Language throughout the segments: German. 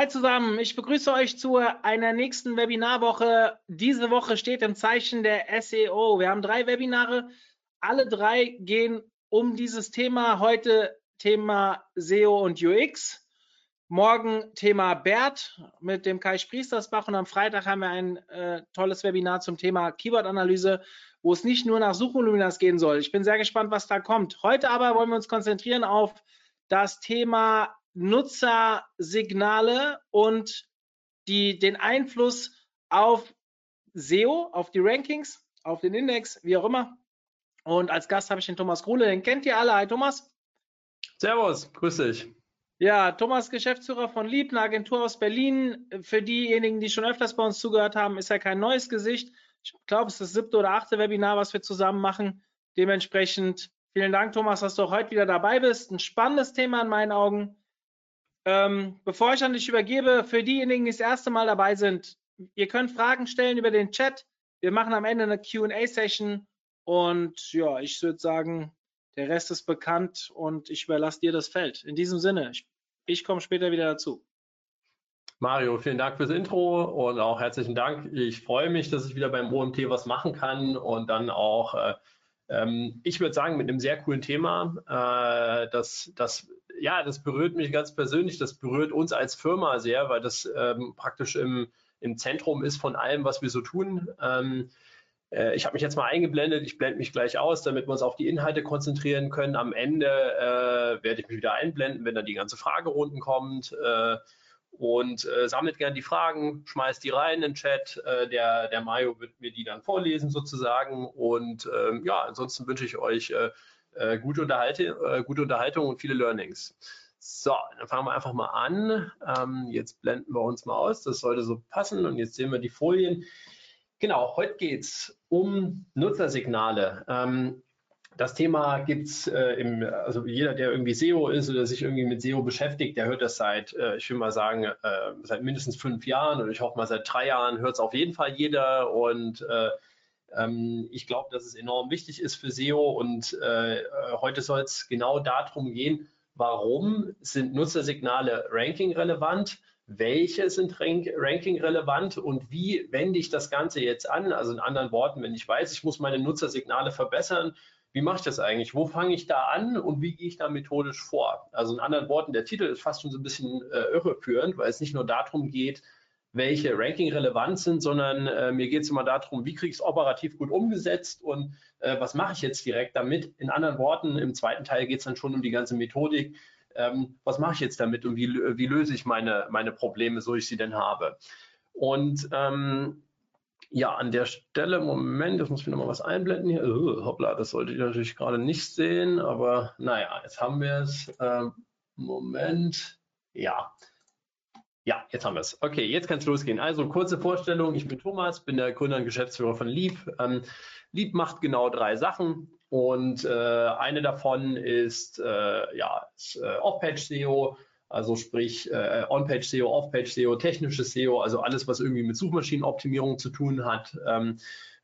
Hi zusammen, ich begrüße euch zu einer nächsten Webinarwoche. Diese Woche steht im Zeichen der SEO. Wir haben drei Webinare, alle drei gehen um dieses Thema. Heute Thema SEO und UX. Morgen Thema BERT mit dem Kai Spriestersbach und am Freitag haben wir ein äh, tolles Webinar zum Thema Keyword-Analyse, wo es nicht nur nach Suchvoluminas gehen soll. Ich bin sehr gespannt, was da kommt. Heute aber wollen wir uns konzentrieren auf das Thema Nutzersignale und die, den Einfluss auf SEO, auf die Rankings, auf den Index, wie auch immer. Und als Gast habe ich den Thomas Gruhle, den kennt ihr alle. Hi Thomas. Servus, grüß dich. Ja, Thomas, Geschäftsführer von Lieb, eine Agentur aus Berlin. Für diejenigen, die schon öfters bei uns zugehört haben, ist er kein neues Gesicht. Ich glaube, es ist das siebte oder achte Webinar, was wir zusammen machen. Dementsprechend vielen Dank, Thomas, dass du auch heute wieder dabei bist. Ein spannendes Thema in meinen Augen. Ähm, bevor ich an dich übergebe, für diejenigen, die das erste Mal dabei sind, ihr könnt Fragen stellen über den Chat. Wir machen am Ende eine QA-Session und ja, ich würde sagen, der Rest ist bekannt und ich überlasse dir das Feld. In diesem Sinne, ich, ich komme später wieder dazu. Mario, vielen Dank fürs Intro und auch herzlichen Dank. Ich freue mich, dass ich wieder beim OMT was machen kann und dann auch, äh, ähm, ich würde sagen, mit einem sehr coolen Thema, äh, das, das, ja, das berührt mich ganz persönlich, das berührt uns als Firma sehr, weil das ähm, praktisch im, im Zentrum ist von allem, was wir so tun. Ähm, äh, ich habe mich jetzt mal eingeblendet, ich blende mich gleich aus, damit wir uns auf die Inhalte konzentrieren können. Am Ende äh, werde ich mich wieder einblenden, wenn dann die ganze Fragerunden kommt. Äh, und äh, sammelt gerne die Fragen, schmeißt die rein in den Chat. Äh, der, der Mario wird mir die dann vorlesen sozusagen. Und ähm, ja, ansonsten wünsche ich euch äh, gute, Unterhalte, gute Unterhaltung und viele Learnings. So, dann fangen wir einfach mal an. Ähm, jetzt blenden wir uns mal aus. Das sollte so passen. Und jetzt sehen wir die Folien. Genau, heute geht es um Nutzersignale. Ähm, das Thema gibt es äh, im, also jeder, der irgendwie SEO ist oder sich irgendwie mit SEO beschäftigt, der hört das seit, äh, ich will mal sagen, äh, seit mindestens fünf Jahren oder ich hoffe mal seit drei Jahren hört es auf jeden Fall jeder und äh, ähm, ich glaube, dass es enorm wichtig ist für SEO und äh, heute soll es genau darum gehen, warum sind Nutzersignale ranking relevant? welche sind ranking relevant und wie wende ich das Ganze jetzt an? Also in anderen Worten, wenn ich weiß, ich muss meine Nutzersignale verbessern, wie mache ich das eigentlich? Wo fange ich da an und wie gehe ich da methodisch vor? Also in anderen Worten, der Titel ist fast schon so ein bisschen äh, irreführend, weil es nicht nur darum geht, welche Ranking relevant sind, sondern äh, mir geht es immer darum, wie kriege ich es operativ gut umgesetzt und äh, was mache ich jetzt direkt damit? In anderen Worten, im zweiten Teil geht es dann schon um die ganze Methodik, ähm, was mache ich jetzt damit und wie, wie löse ich meine, meine Probleme, so ich sie denn habe. Und ähm, ja, an der Stelle, Moment, jetzt muss ich nochmal was einblenden hier. Oh, hoppla, das sollte ich natürlich gerade nicht sehen, aber naja, jetzt haben wir es. Ähm, Moment, ja. Ja, jetzt haben wir es. Okay, jetzt kann es losgehen. Also kurze Vorstellung. Ich bin Thomas, bin der Gründer und Geschäftsführer von Lieb. Ähm, Lieb macht genau drei Sachen. Und äh, eine davon ist äh, ja, äh, Off-Page-SEO, also sprich äh, On-Page-SEO, Off-Page-SEO, technisches SEO, also alles, was irgendwie mit Suchmaschinenoptimierung zu tun hat. Ähm,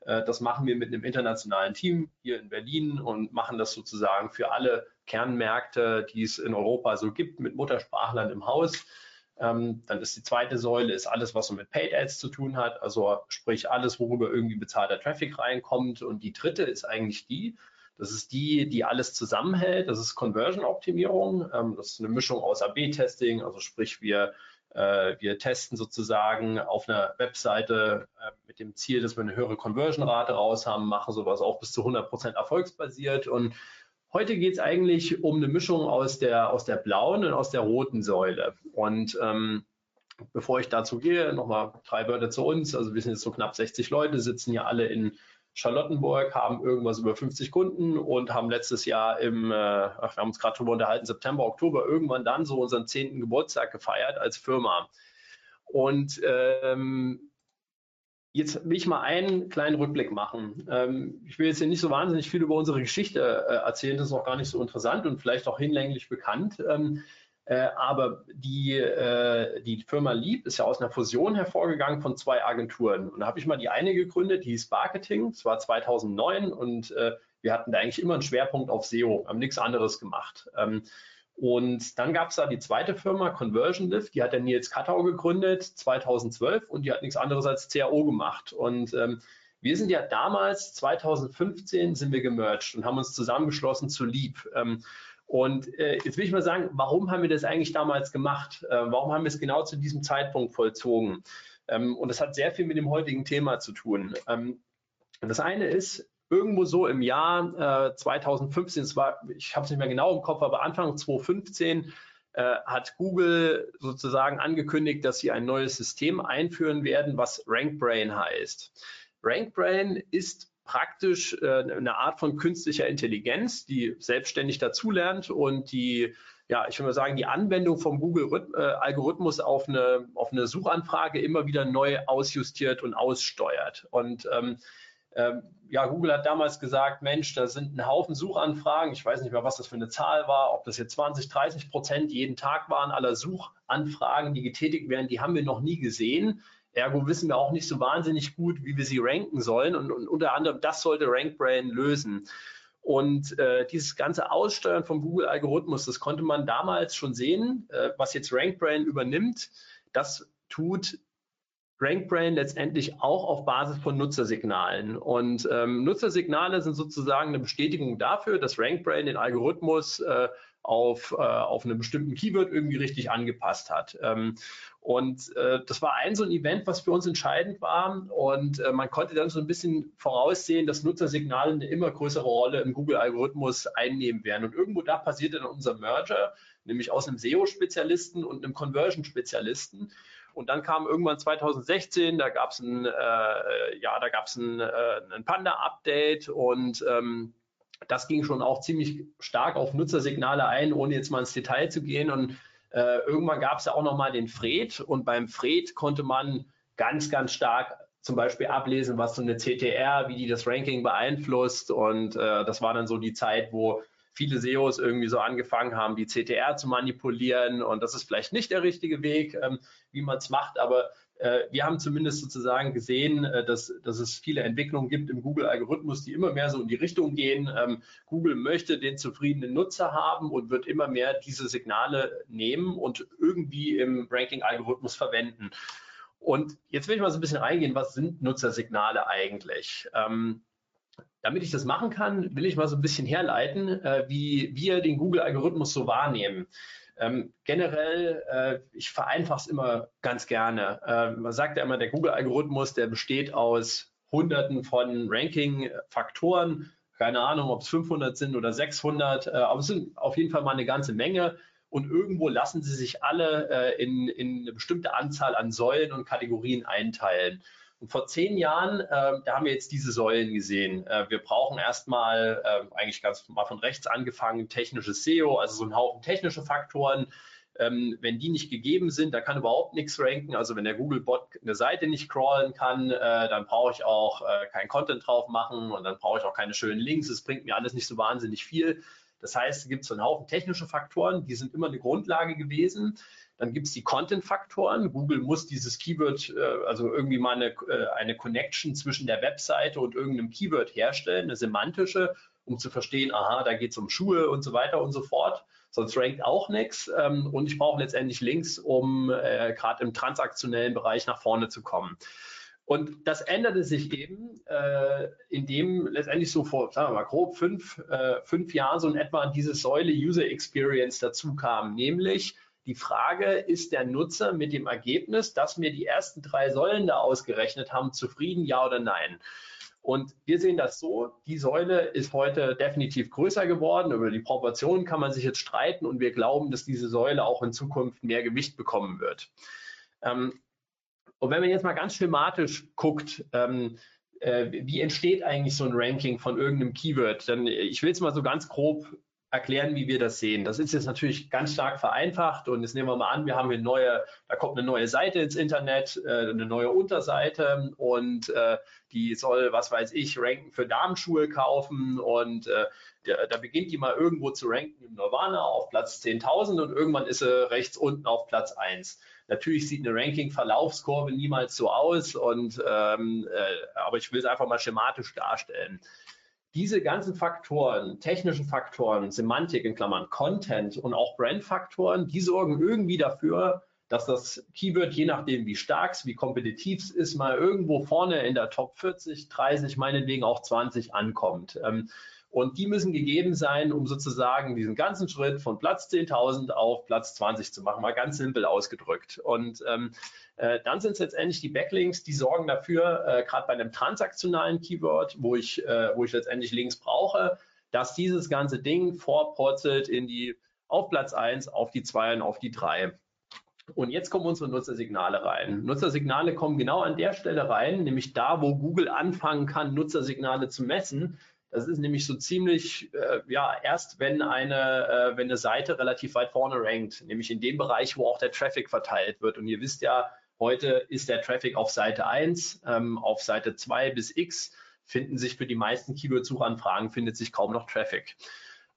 äh, das machen wir mit einem internationalen Team hier in Berlin und machen das sozusagen für alle Kernmärkte, die es in Europa so gibt, mit Muttersprachlern im Haus. Ähm, dann ist die zweite Säule ist alles, was so mit Paid Ads zu tun hat, also sprich alles, worüber irgendwie bezahlter Traffic reinkommt. Und die dritte ist eigentlich die, das ist die, die alles zusammenhält. Das ist Conversion-Optimierung. Ähm, das ist eine Mischung aus AB-Testing, also sprich wir, äh, wir testen sozusagen auf einer Webseite äh, mit dem Ziel, dass wir eine höhere Conversion-Rate raus haben, machen sowas auch bis zu 100% erfolgsbasiert. Und heute geht es eigentlich um eine Mischung aus der, aus der blauen und aus der roten Säule. Und ähm, bevor ich dazu gehe, nochmal drei Wörter zu uns. Also wir sind jetzt so knapp 60 Leute, sitzen hier alle in Charlottenburg, haben irgendwas über 50 Kunden und haben letztes Jahr im, äh, wir haben uns gerade darüber unterhalten, September, Oktober, irgendwann dann so unseren zehnten Geburtstag gefeiert als Firma. Und ähm, Jetzt will ich mal einen kleinen Rückblick machen. Ähm, ich will jetzt hier nicht so wahnsinnig viel über unsere Geschichte äh, erzählen, das ist auch gar nicht so interessant und vielleicht auch hinlänglich bekannt. Ähm, äh, aber die, äh, die Firma Lieb ist ja aus einer Fusion hervorgegangen von zwei Agenturen. Und da habe ich mal die eine gegründet, die hieß Marketing, das war 2009 und äh, wir hatten da eigentlich immer einen Schwerpunkt auf SEO, haben nichts anderes gemacht. Ähm, und dann gab es da die zweite Firma, Conversion Lift, die hat der Nils Kattau gegründet 2012 und die hat nichts anderes als CAO gemacht. Und ähm, wir sind ja damals, 2015, sind wir gemerged und haben uns zusammengeschlossen zu Lieb. Ähm, und äh, jetzt will ich mal sagen, warum haben wir das eigentlich damals gemacht? Äh, warum haben wir es genau zu diesem Zeitpunkt vollzogen? Ähm, und das hat sehr viel mit dem heutigen Thema zu tun. Ähm, das eine ist, irgendwo so im Jahr äh, 2015, es war, ich habe es nicht mehr genau im Kopf, aber Anfang 2015 äh, hat Google sozusagen angekündigt, dass sie ein neues System einführen werden, was RankBrain heißt. RankBrain ist praktisch äh, eine Art von künstlicher Intelligenz, die selbstständig dazulernt und die ja, ich würde mal sagen, die Anwendung vom Google-Algorithmus auf eine, auf eine Suchanfrage immer wieder neu ausjustiert und aussteuert. Und ähm, ja, Google hat damals gesagt, Mensch, da sind ein Haufen Suchanfragen. Ich weiß nicht mehr, was das für eine Zahl war, ob das jetzt 20, 30 Prozent jeden Tag waren aller Suchanfragen, die getätigt werden, die haben wir noch nie gesehen. Ergo wissen wir auch nicht so wahnsinnig gut, wie wir sie ranken sollen. Und, und unter anderem das sollte RankBrain lösen. Und äh, dieses ganze Aussteuern vom Google-Algorithmus, das konnte man damals schon sehen, äh, was jetzt RankBrain übernimmt. Das tut RankBrain letztendlich auch auf Basis von Nutzersignalen. Und ähm, Nutzersignale sind sozusagen eine Bestätigung dafür, dass RankBrain den Algorithmus äh, auf, äh, auf einem bestimmten Keyword irgendwie richtig angepasst hat. Ähm, und äh, das war ein so ein Event, was für uns entscheidend war. Und äh, man konnte dann so ein bisschen voraussehen, dass Nutzersignale eine immer größere Rolle im Google-Algorithmus einnehmen werden. Und irgendwo da passierte dann unser Merger, nämlich aus einem SEO-Spezialisten und einem Conversion-Spezialisten. Und dann kam irgendwann 2016, da gab es ein, äh, ja, da gab es ein, äh, ein Panda-Update und ähm, das ging schon auch ziemlich stark auf Nutzersignale ein, ohne jetzt mal ins Detail zu gehen. Und äh, irgendwann gab es ja auch nochmal den Fred und beim Fred konnte man ganz, ganz stark zum Beispiel ablesen, was so eine CTR, wie die das Ranking beeinflusst. Und äh, das war dann so die Zeit, wo viele SEOs irgendwie so angefangen haben, die CTR zu manipulieren. Und das ist vielleicht nicht der richtige Weg, ähm, wie man es macht, aber äh, wir haben zumindest sozusagen gesehen, äh, dass, dass es viele Entwicklungen gibt im Google-Algorithmus, die immer mehr so in die Richtung gehen. Ähm, Google möchte den zufriedenen Nutzer haben und wird immer mehr diese Signale nehmen und irgendwie im Ranking-Algorithmus verwenden. Und jetzt will ich mal so ein bisschen reingehen, was sind Nutzersignale eigentlich? Ähm, damit ich das machen kann, will ich mal so ein bisschen herleiten, äh, wie wir den Google-Algorithmus so wahrnehmen. Ähm, generell, äh, ich vereinfache es immer ganz gerne. Äh, man sagt ja immer, der Google-Algorithmus, der besteht aus Hunderten von Ranking-Faktoren. Keine Ahnung, ob es 500 sind oder 600, äh, aber es sind auf jeden Fall mal eine ganze Menge. Und irgendwo lassen sie sich alle äh, in, in eine bestimmte Anzahl an Säulen und Kategorien einteilen. Und vor zehn Jahren, äh, da haben wir jetzt diese Säulen gesehen. Äh, wir brauchen erstmal, äh, eigentlich ganz mal von rechts angefangen, technisches SEO, also so ein Haufen technische Faktoren. Ähm, wenn die nicht gegeben sind, da kann überhaupt nichts ranken. Also wenn der Google-Bot eine Seite nicht crawlen kann, äh, dann brauche ich auch äh, keinen Content drauf machen und dann brauche ich auch keine schönen Links. Es bringt mir alles nicht so wahnsinnig viel. Das heißt, es gibt so einen Haufen technische Faktoren, die sind immer eine Grundlage gewesen. Dann gibt es die Content-Faktoren. Google muss dieses Keyword, äh, also irgendwie mal eine, äh, eine Connection zwischen der Webseite und irgendeinem Keyword herstellen, eine semantische, um zu verstehen, aha, da geht es um Schuhe und so weiter und so fort. Sonst rankt auch nichts. Ähm, und ich brauche letztendlich Links, um äh, gerade im transaktionellen Bereich nach vorne zu kommen. Und das änderte sich eben, äh, indem letztendlich so vor, sagen wir mal, grob fünf, äh, fünf Jahren so in etwa diese Säule User Experience dazu kam, nämlich die Frage, ist der Nutzer mit dem Ergebnis, dass mir die ersten drei Säulen da ausgerechnet haben, zufrieden, ja oder nein? Und wir sehen das so, die Säule ist heute definitiv größer geworden. Über die Proportionen kann man sich jetzt streiten und wir glauben, dass diese Säule auch in Zukunft mehr Gewicht bekommen wird. Ähm, und wenn man jetzt mal ganz schematisch guckt, ähm, äh, wie entsteht eigentlich so ein Ranking von irgendeinem Keyword, dann ich will es mal so ganz grob erklären, wie wir das sehen. Das ist jetzt natürlich ganz stark vereinfacht und jetzt nehmen wir mal an, wir haben hier neue, da kommt eine neue Seite ins Internet, äh, eine neue Unterseite und äh, die soll, was weiß ich, ranken für Damenschuhe kaufen und äh, da beginnt die mal irgendwo zu ranken im Nirvana auf Platz 10.000 und irgendwann ist sie rechts unten auf Platz 1. Natürlich sieht eine Ranking-Verlaufskurve niemals so aus und ähm, äh, aber ich will es einfach mal schematisch darstellen diese ganzen Faktoren, technischen Faktoren, Semantik in Klammern, Content und auch Brandfaktoren, die sorgen irgendwie dafür, dass das Keyword, je nachdem wie stark es, wie kompetitiv es ist, mal irgendwo vorne in der Top 40, 30, meinetwegen auch 20 ankommt. Ähm, und die müssen gegeben sein, um sozusagen diesen ganzen Schritt von Platz 10.000 auf Platz 20 zu machen, mal ganz simpel ausgedrückt. Und ähm, äh, dann sind es letztendlich die Backlinks, die sorgen dafür, äh, gerade bei einem transaktionalen Keyword, wo ich, äh, wo ich letztendlich Links brauche, dass dieses ganze Ding vorpurzelt in die auf Platz 1, auf die 2 und auf die 3. Und jetzt kommen unsere Nutzersignale rein. Nutzersignale kommen genau an der Stelle rein, nämlich da, wo Google anfangen kann, Nutzersignale zu messen. Das ist nämlich so ziemlich, äh, ja, erst wenn eine, äh, wenn eine Seite relativ weit vorne rankt, nämlich in dem Bereich, wo auch der Traffic verteilt wird. Und ihr wisst ja, Heute ist der Traffic auf Seite 1, ähm, auf Seite 2 bis X finden sich für die meisten Keyword-Suchanfragen findet sich kaum noch Traffic.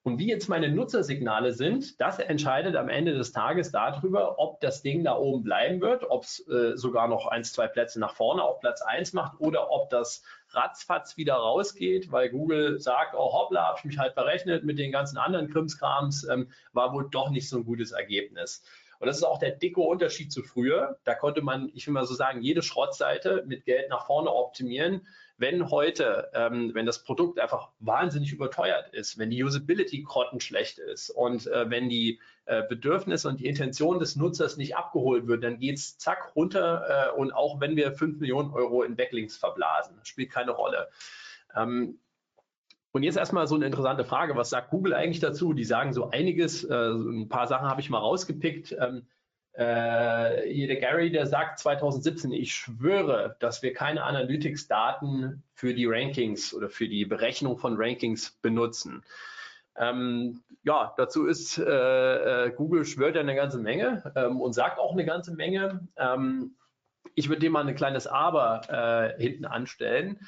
Und wie jetzt meine Nutzersignale sind, das entscheidet am Ende des Tages darüber, ob das Ding da oben bleiben wird, ob es äh, sogar noch ein, zwei Plätze nach vorne auf Platz 1 macht oder ob das ratzfatz wieder rausgeht, weil Google sagt, oh hoppla, habe ich mich halt berechnet mit den ganzen anderen Krimskrams, ähm, war wohl doch nicht so ein gutes Ergebnis. Und das ist auch der dicke Unterschied zu früher. Da konnte man, ich will mal so sagen, jede Schrottseite mit Geld nach vorne optimieren. Wenn heute, ähm, wenn das Produkt einfach wahnsinnig überteuert ist, wenn die Usability grottenschlecht ist und äh, wenn die äh, und die Intention des Nutzers nicht abgeholt wird, dann geht es zack runter. Äh, und auch wenn wir 5 Millionen Euro in Backlinks verblasen, spielt keine Rolle. Ähm, und jetzt erstmal so eine interessante Frage. Was sagt Google eigentlich dazu? Die sagen so einiges. Äh, ein paar Sachen habe ich mal rausgepickt. Ähm, äh, hier der Gary, der sagt 2017, ich schwöre, dass wir keine Analytics-Daten für die Rankings oder für die Berechnung von Rankings benutzen. Ähm, ja, dazu ist äh, äh Google schwört ja eine ganze Menge ähm, und sagt auch eine ganze Menge. Ähm, ich würde dem mal ein kleines Aber äh, hinten anstellen.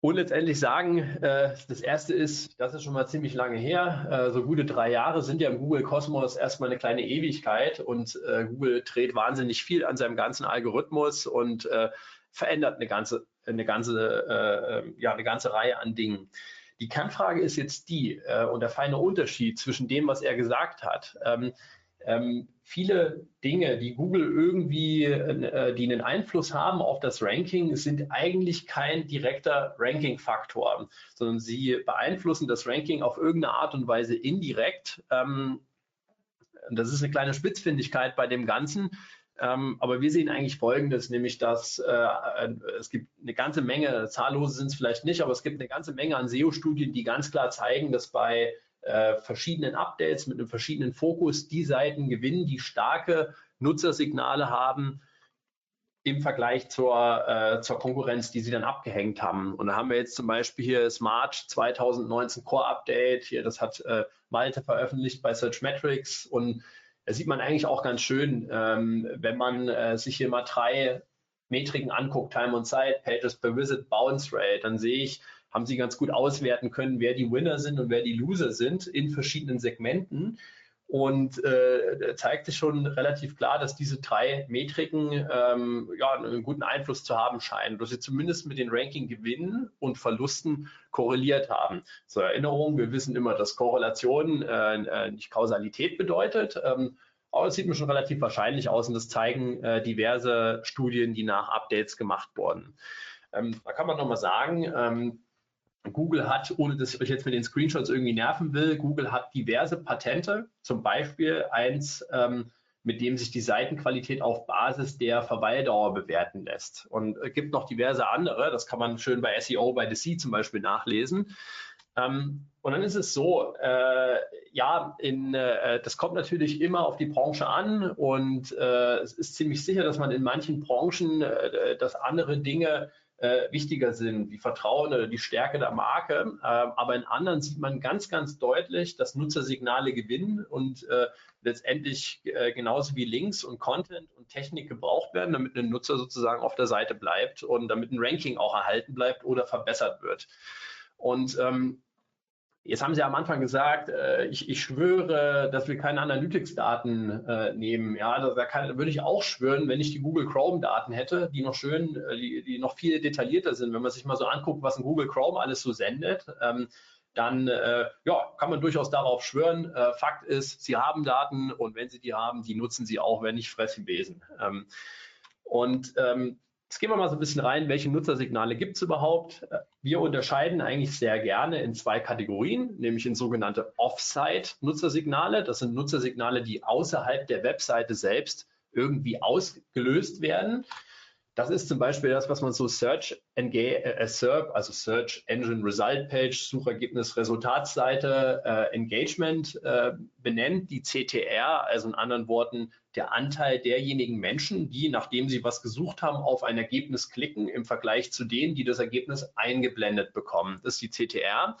Und letztendlich sagen, äh, das erste ist, das ist schon mal ziemlich lange her. Äh, so gute drei Jahre sind ja im Google Kosmos erstmal eine kleine Ewigkeit und äh, Google dreht wahnsinnig viel an seinem ganzen Algorithmus und verändert eine ganze, eine ganze, ja, eine ganze Reihe an Dingen. Die Kernfrage ist jetzt die, und der feine Unterschied zwischen dem, was er gesagt hat. Ähm, ähm, viele Dinge, die Google irgendwie, äh, die einen Einfluss haben auf das Ranking, sind eigentlich kein direkter Ranking-Faktor, sondern sie beeinflussen das Ranking auf irgendeine Art und Weise indirekt. Ähm, das ist eine kleine Spitzfindigkeit bei dem Ganzen. Ähm, aber wir sehen eigentlich Folgendes, nämlich dass äh, es gibt eine ganze Menge, zahllose sind es vielleicht nicht, aber es gibt eine ganze Menge an SEO-Studien, die ganz klar zeigen, dass bei äh, verschiedenen Updates mit einem verschiedenen Fokus die Seiten gewinnen, die starke Nutzersignale haben im Vergleich zur, äh, zur Konkurrenz, die sie dann abgehängt haben. Und da haben wir jetzt zum Beispiel hier das March 2019 Core Update. Hier, das hat äh, Malte veröffentlicht bei Searchmetrics. Und da sieht man eigentlich auch ganz schön, ähm, wenn man äh, sich hier mal drei Metriken anguckt, Time on Site, Pages per Visit, Bounce Rate, dann sehe ich, haben sie ganz gut auswerten können, wer die Winner sind und wer die Loser sind in verschiedenen Segmenten. Und äh, zeigte schon relativ klar, dass diese drei Metriken ähm, ja, einen guten Einfluss zu haben scheinen, dass sie zumindest mit den Ranking-Gewinnen und Verlusten korreliert haben. Zur Erinnerung, wir wissen immer, dass Korrelation äh, äh nicht Kausalität bedeutet. Ähm, aber es sieht mir schon relativ wahrscheinlich aus und das zeigen äh, diverse Studien, die nach Updates gemacht wurden. Ähm, da kann man nochmal sagen, ähm, Google hat, ohne dass ich euch jetzt mit den Screenshots irgendwie nerven will, Google hat diverse Patente, zum Beispiel eins, ähm, mit dem sich die Seitenqualität auf Basis der Verweildauer bewerten lässt. Und es gibt noch diverse andere, das kann man schön bei SEO by the zum Beispiel nachlesen. Ähm, und dann ist es so, äh, ja, in, äh, das kommt natürlich immer auf die Branche an und äh, es ist ziemlich sicher, dass man in manchen Branchen, äh, dass andere Dinge äh, wichtiger sind, wie Vertrauen oder die Stärke der Marke. Äh, aber in anderen sieht man ganz, ganz deutlich, dass Nutzersignale gewinnen und äh, letztendlich äh, genauso wie Links und Content und Technik gebraucht werden, damit ein Nutzer sozusagen auf der Seite bleibt und damit ein Ranking auch erhalten bleibt oder verbessert wird. Und ähm, Jetzt haben Sie am Anfang gesagt, äh, ich, ich, schwöre, dass wir keine Analytics-Daten äh, nehmen. Ja, also da, kann, würde ich auch schwören, wenn ich die Google Chrome-Daten hätte, die noch schön, äh, die, die, noch viel detaillierter sind. Wenn man sich mal so anguckt, was ein Google Chrome alles so sendet, ähm, dann äh, ja, kann man durchaus darauf schwören. Äh, Fakt ist, Sie haben Daten und wenn Sie die haben, die nutzen Sie auch, wenn nicht fressen Besen. Ähm, und ähm, Jetzt gehen wir mal so ein bisschen rein, welche Nutzersignale gibt es überhaupt? Wir unterscheiden eigentlich sehr gerne in zwei Kategorien, nämlich in sogenannte Offsite-Nutzersignale. Das sind Nutzersignale, die außerhalb der Webseite selbst irgendwie ausgelöst werden. Das ist zum Beispiel das, was man so Search Engage, äh, SERP, also Search Engine Result Page, Suchergebnis Resultatsseite, äh, Engagement äh, benennt, die CTR, also in anderen Worten der Anteil derjenigen Menschen, die, nachdem sie was gesucht haben, auf ein Ergebnis klicken im Vergleich zu denen, die das Ergebnis eingeblendet bekommen. Das ist die CTR.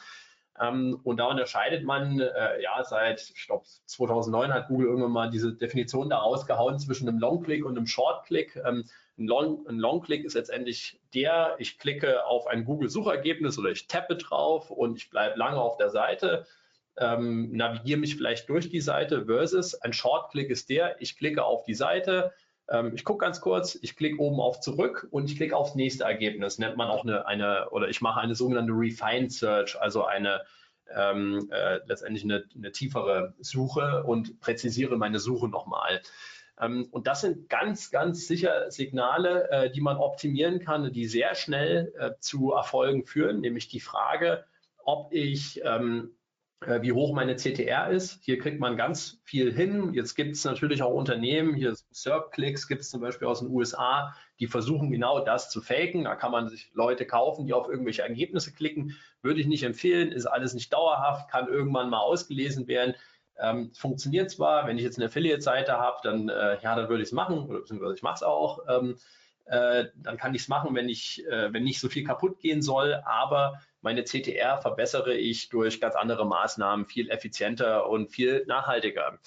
Ähm, und da unterscheidet man, äh, ja, seit, ich glaube, 2009 hat Google irgendwann mal diese Definition da rausgehauen zwischen einem Long-Click und einem Short-Click. Ähm, ein Long-Click ist letztendlich der, ich klicke auf ein Google-Suchergebnis oder ich tappe drauf und ich bleibe lange auf der Seite, ähm, navigiere mich vielleicht durch die Seite versus ein Short-Click ist der, ich klicke auf die Seite, ähm, ich gucke ganz kurz, ich klicke oben auf zurück und ich klicke aufs nächste Ergebnis. Nennt man auch eine, eine oder ich mache eine sogenannte Refined Search, also eine ähm, äh, letztendlich eine, eine tiefere Suche und präzisiere meine Suche nochmal. Ähm, und das sind ganz, ganz sicher Signale, äh, die man optimieren kann, die sehr schnell äh, zu Erfolgen führen, nämlich die Frage, ob ich ähm, äh, wie hoch meine CTR ist. Hier kriegt man ganz viel hin. Jetzt gibt es natürlich auch Unternehmen, hier SERP-Clicks gibt es zum Beispiel aus den USA, die versuchen genau das zu faken. Da kann man sich Leute kaufen, die auf irgendwelche Ergebnisse klicken. Würde ich nicht empfehlen, ist alles nicht dauerhaft, kann irgendwann mal ausgelesen werden. Ähm, funktioniert zwar, wenn ich jetzt eine Affiliate-Seite habe, dann äh, ja, dann würde ich es machen, oder beziehungsweise ich mache es auch. Ähm, äh, dann kann ich es machen, wenn ich, äh, wenn nicht so viel kaputt gehen soll, aber meine CTR verbessere ich durch ganz andere Maßnahmen viel effizienter und viel nachhaltiger.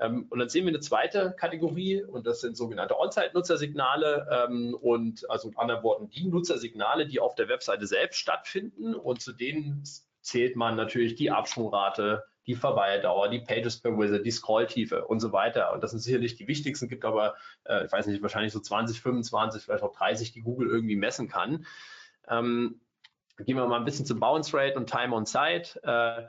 Ähm, und dann sehen wir eine zweite Kategorie und das sind sogenannte On-Site-Nutzersignale ähm, und also in anderen Worten die Nutzersignale, die auf der Webseite selbst stattfinden und zu denen zählt man natürlich die Absprungrate, die Verweildauer, die Pages per Visit, die Scrolltiefe und so weiter. Und das sind sicherlich die wichtigsten, gibt aber, äh, ich weiß nicht, wahrscheinlich so 20, 25, vielleicht auch 30, die Google irgendwie messen kann. Ähm, gehen wir mal ein bisschen zum Bounce Rate und Time on Site. Äh,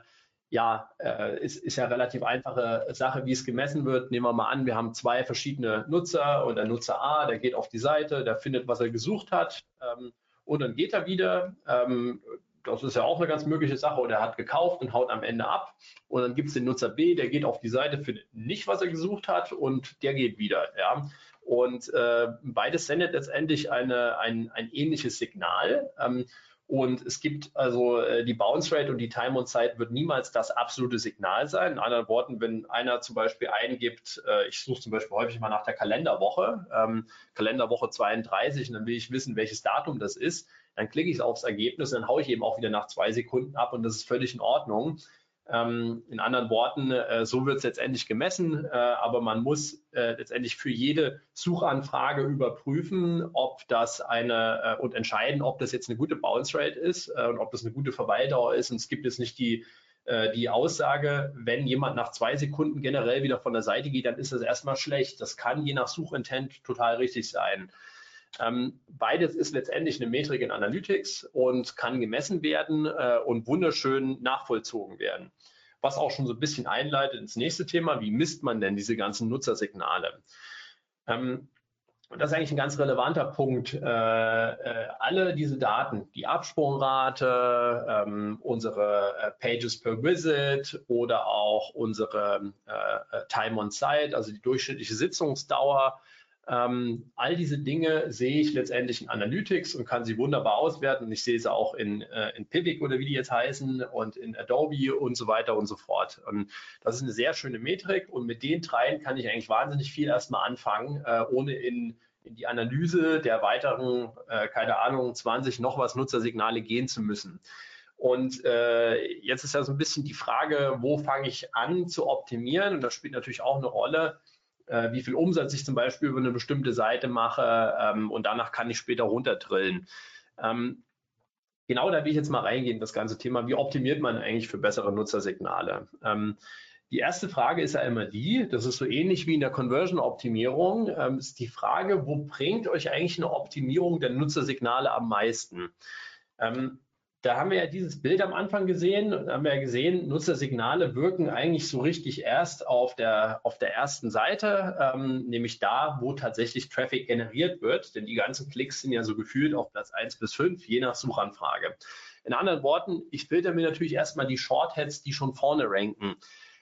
ja, äh, ist, ist ja relativ einfache Sache, wie es gemessen wird. Nehmen wir mal an, wir haben zwei verschiedene Nutzer und der Nutzer A, der geht auf die Seite, der findet, was er gesucht hat ähm, und dann geht er wieder. Ähm, das ist ja auch eine ganz mögliche Sache, oder er hat gekauft und haut am Ende ab. Und dann gibt es den Nutzer B, der geht auf die Seite, findet nicht, was er gesucht hat und der geht wieder. Ja. Und äh, beides sendet letztendlich eine, ein, ein ähnliches Signal. Ähm, und es gibt also äh, die Bounce Rate und die Time on Site wird niemals das absolute Signal sein. In anderen Worten, wenn einer zum Beispiel eingibt, äh, ich suche zum Beispiel häufig mal nach der Kalenderwoche, ähm, Kalenderwoche 32, und dann will ich wissen, welches Datum das ist, dann klicke ich aufs Ergebnis und dann haue ich eben auch wieder nach zwei Sekunden ab und das ist völlig in Ordnung. Ähm, in anderen Worten, äh, so wird es letztendlich gemessen, äh, aber man muss äh, letztendlich für jede Suchanfrage überprüfen, ob das eine äh, und entscheiden, ob das jetzt eine gute Bounce Rate ist äh, und ob das eine gute Verweildauer ist. Und es gibt jetzt nicht die, äh, die Aussage, wenn jemand nach zwei Sekunden generell wieder von der Seite geht, dann ist das erstmal schlecht. Das kann je nach Suchintent total richtig sein. Ähm, beides ist letztendlich eine Metrik in Analytics und kann gemessen werden äh, und wunderschön nachvollzogen werden. Was auch schon so ein bisschen einleitet ins nächste Thema, wie misst man denn diese ganzen Nutzersignale? Ähm, und das ist eigentlich ein ganz relevanter Punkt. Äh, äh, alle diese Daten, die Absprungrate, ähm, unsere äh, Pages per Visit oder auch unsere äh, äh, Time on Site, also die durchschnittliche Sitzungsdauer, ähm, all diese Dinge sehe ich letztendlich in Analytics und kann sie wunderbar auswerten. Und ich sehe sie auch in, äh, in Pivik oder wie die jetzt heißen und in Adobe und so weiter und so fort. Und das ist eine sehr schöne Metrik und mit den dreien kann ich eigentlich wahnsinnig viel erstmal anfangen, äh, ohne in in die Analyse der weiteren, äh, keine Ahnung, 20 noch was Nutzersignale gehen zu müssen. Und äh, jetzt ist ja so ein bisschen die Frage, wo fange ich an zu optimieren? Und das spielt natürlich auch eine Rolle, äh, wie viel Umsatz ich zum Beispiel über eine bestimmte Seite mache ähm, und danach kann ich später runterdrillen. Ähm, genau da will ich jetzt mal reingehen, das ganze Thema, wie optimiert man eigentlich für bessere Nutzersignale? Ähm, die erste Frage ist ja immer die, das ist so ähnlich wie in der Conversion-Optimierung, ähm, ist die Frage, wo bringt euch eigentlich eine Optimierung der Nutzersignale am meisten? Ähm, da haben wir ja dieses Bild am Anfang gesehen und haben ja gesehen, Nutzersignale wirken eigentlich so richtig erst auf der, auf der ersten Seite, ähm, nämlich da, wo tatsächlich Traffic generiert wird, denn die ganzen Klicks sind ja so gefühlt auf Platz 1 bis 5, je nach Suchanfrage. In anderen Worten, ich filter mir natürlich erstmal die Shortheads, die schon vorne ranken.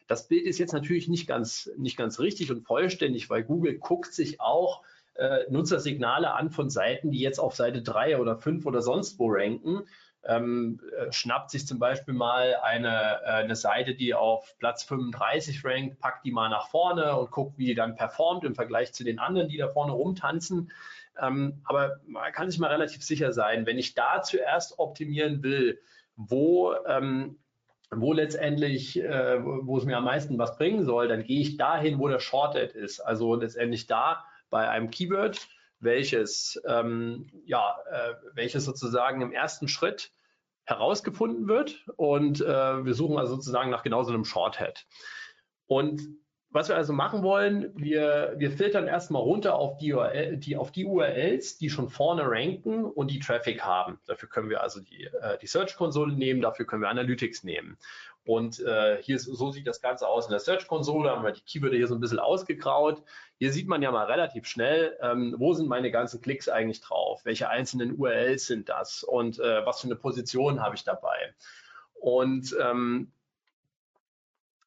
Das Bild ist jetzt natürlich nicht ganz, nicht ganz richtig und vollständig, weil Google guckt sich auch äh, Nutzersignale an von Seiten, die jetzt auf Seite 3 oder 5 oder sonst wo ranken ähm, äh, schnappt sich zum Beispiel mal eine, äh, eine Seite, die auf Platz 35 rankt, packt die mal nach vorne und guckt, wie die dann performt im Vergleich zu den anderen, die da vorne rumtanzen. Ähm, aber man kann sich mal relativ sicher sein, wenn ich da zuerst optimieren will, wo ähm, wo letztendlich, äh, wo es mir am meisten was bringen soll, dann gehe ich dahin, wo der Shorted ist. Also letztendlich da bei einem Keyword, welches, ähm, ja, äh, welches sozusagen im ersten Schritt herausgefunden wird. Und äh, wir suchen also sozusagen nach genau so einem Shorthead. Und was wir also machen wollen, wir, wir filtern erstmal runter auf die, URL, die, auf die URLs, die schon vorne ranken und die Traffic haben. Dafür können wir also die, äh, die Search-Konsole nehmen, dafür können wir Analytics nehmen. Und äh, hier ist, so sieht das Ganze aus in der Search-Konsole, haben wir die Keywörter hier so ein bisschen ausgegraut. Hier sieht man ja mal relativ schnell, ähm, wo sind meine ganzen Klicks eigentlich drauf, welche einzelnen URLs sind das und äh, was für eine Position habe ich dabei. Und ähm,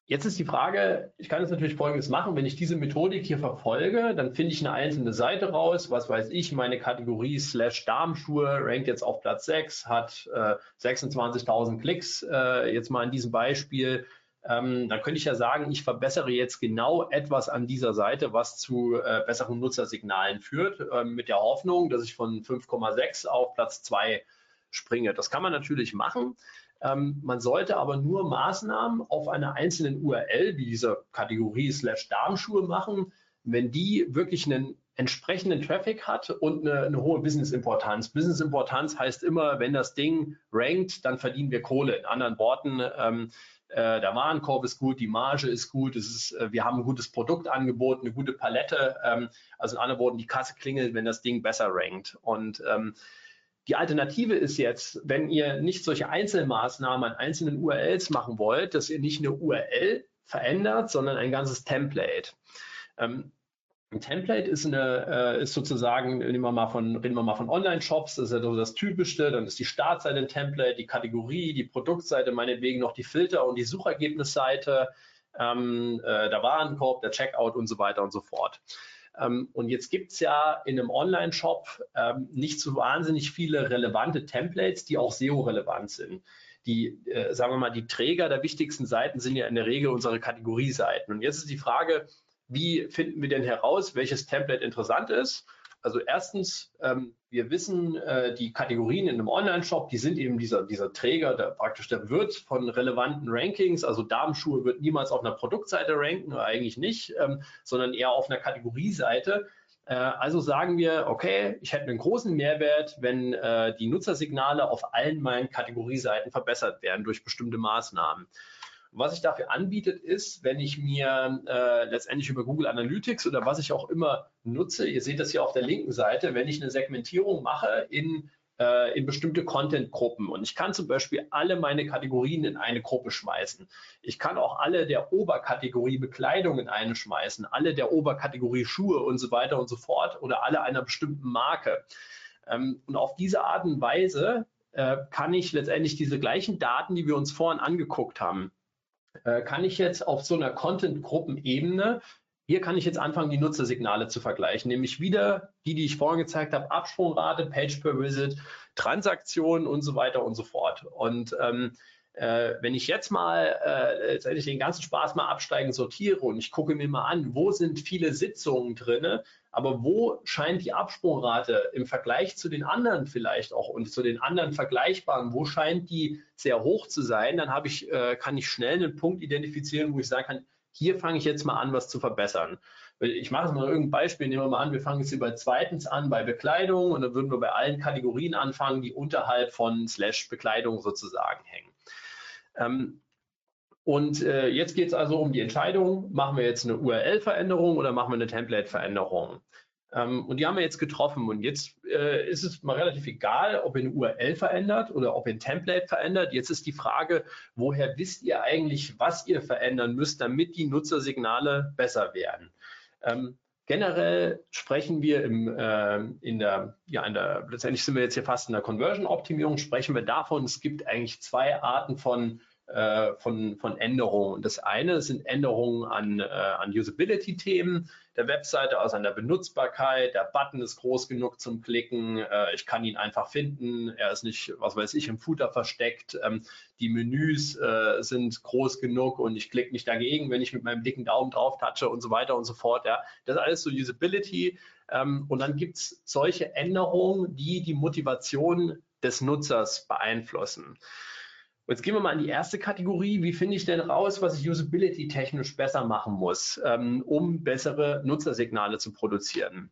Jetzt ist die Frage, ich kann jetzt natürlich Folgendes machen, wenn ich diese Methodik hier verfolge, dann finde ich eine einzelne Seite raus, was weiß ich, meine Kategorie slash Darmschuhe rankt jetzt auf Platz 6, hat äh, 26.000 Klicks, äh, jetzt mal in diesem Beispiel. Ähm, dann könnte ich ja sagen, ich verbessere jetzt genau etwas an dieser Seite, was zu äh, besseren Nutzersignalen führt, äh, mit der Hoffnung, dass ich von 5,6 auf Platz 2 springe. Das kann man natürlich machen. Ähm, man sollte aber nur Maßnahmen auf einer einzelnen URL, wie dieser Kategorie slash Darmschuhe machen, wenn die wirklich einen entsprechenden Traffic hat und eine, eine hohe Business-Importanz. Business-Importanz heißt immer, wenn das Ding rankt, dann verdienen wir Kohle. In anderen Worten, ähm, äh, der Warenkorb ist gut, die Marge ist gut, es ist, äh, wir haben ein gutes Produktangebot, eine gute Palette. Ähm, also in anderen Worten, die Kasse klingelt, wenn das Ding besser rankt. Und ähm, die Alternative ist jetzt, wenn ihr nicht solche Einzelmaßnahmen an einzelnen URLs machen wollt, dass ihr nicht eine URL verändert, sondern ein ganzes Template. Ähm, ein Template ist, eine, äh, ist sozusagen, nehmen wir mal von, reden wir mal von Online-Shops, das ist ja so das Typischste, dann ist die Startseite ein Template, die Kategorie, die Produktseite, meinetwegen noch die Filter- und die Suchergebnisseite, ähm, äh, der Warenkorb, der Checkout und so weiter und so fort. Ähm, und jetzt gibt es ja in einem Online-Shop ähm, nicht so wahnsinnig viele relevante Templates, die auch SEO-relevant sind. Die, äh, sagen wir mal, die Träger der wichtigsten Seiten sind ja in der Regel unsere Kategorieseiten. Und jetzt ist die Frage, wie finden wir denn heraus, welches Template interessant ist? Also erstens, ähm, wir wissen, äh, die Kategorien in einem Online-Shop, die sind eben dieser, dieser Träger, der praktisch der Wirt von relevanten Rankings. Also Damenschuhe wird niemals auf einer Produktseite ranken, eigentlich nicht, ähm, sondern eher auf einer Kategorieseite. Äh, also sagen wir, okay, ich hätte einen großen Mehrwert, wenn äh, die Nutzersignale auf allen meinen Kategorieseiten verbessert werden durch bestimmte Maßnahmen. Was sich dafür anbietet, ist, wenn ich mir äh, letztendlich über Google Analytics oder was ich auch immer nutze, ihr seht das hier auf der linken Seite, wenn ich eine Segmentierung mache in äh, in bestimmte Content-Gruppen. Und ich kann zum Beispiel alle meine Kategorien in eine Gruppe schmeißen. Ich kann auch alle der Oberkategorie Bekleidung in eine schmeißen, alle der Oberkategorie Schuhe und so weiter und so fort oder alle einer bestimmten Marke. Ähm, und auf diese Art und Weise äh, kann ich letztendlich diese gleichen Daten, die wir uns vorhin angeguckt haben, äh, kann ich jetzt auf so einer Content-Gruppenebene, hier kann ich jetzt anfangen, die Nutzersignale zu vergleichen, nämlich wieder die, die ich vorhin gezeigt habe, Absprungrate, Page per Visit, Transaktionen und so weiter und so fort. Und ähm, äh, wenn ich jetzt mal äh, letztendlich den ganzen Spaß mal absteigen sortiere und ich gucke mir mal an, wo sind viele Sitzungen drinne, aber wo scheint die Absprungrate im Vergleich zu den anderen vielleicht auch und zu den anderen vergleichbaren, wo scheint die sehr hoch zu sein, dann habe ich, äh, kann ich schnell einen Punkt identifizieren, wo ich sagen kann, hier fange ich jetzt mal an, was zu verbessern. Ich mache es mal irgendein Beispiel, nehmen wir mal an, wir fangen jetzt hier bei zweitens an bei Bekleidung und dann würden wir bei allen Kategorien anfangen, die unterhalb von Slash Bekleidung sozusagen hängen. Ähm, und äh, jetzt geht es also um die Entscheidung, machen wir jetzt eine URL-Veränderung oder machen wir eine Template-Veränderung? Ähm, und die haben wir jetzt getroffen. Und jetzt äh, ist es mal relativ egal, ob ihr eine URL verändert oder ob ihr ein Template verändert. Jetzt ist die Frage, woher wisst ihr eigentlich, was ihr verändern müsst, damit die Nutzersignale besser werden? Ähm, generell sprechen wir im, äh, in der, ja, in der, letztendlich sind wir jetzt hier fast in der Conversion-Optimierung, sprechen wir davon, es gibt eigentlich zwei Arten von von, von Änderungen. Das eine sind Änderungen an, äh, an Usability-Themen der Webseite, also an der Benutzbarkeit. Der Button ist groß genug zum Klicken. Äh, ich kann ihn einfach finden. Er ist nicht, was weiß ich, im Footer versteckt. Ähm, die Menüs äh, sind groß genug und ich klicke nicht dagegen, wenn ich mit meinem dicken Daumen drauf touche und so weiter und so fort. Ja. Das ist alles so Usability. Ähm, und dann gibt es solche Änderungen, die die Motivation des Nutzers beeinflussen. Jetzt gehen wir mal in die erste Kategorie. Wie finde ich denn raus, was ich usability-technisch besser machen muss, ähm, um bessere Nutzersignale zu produzieren?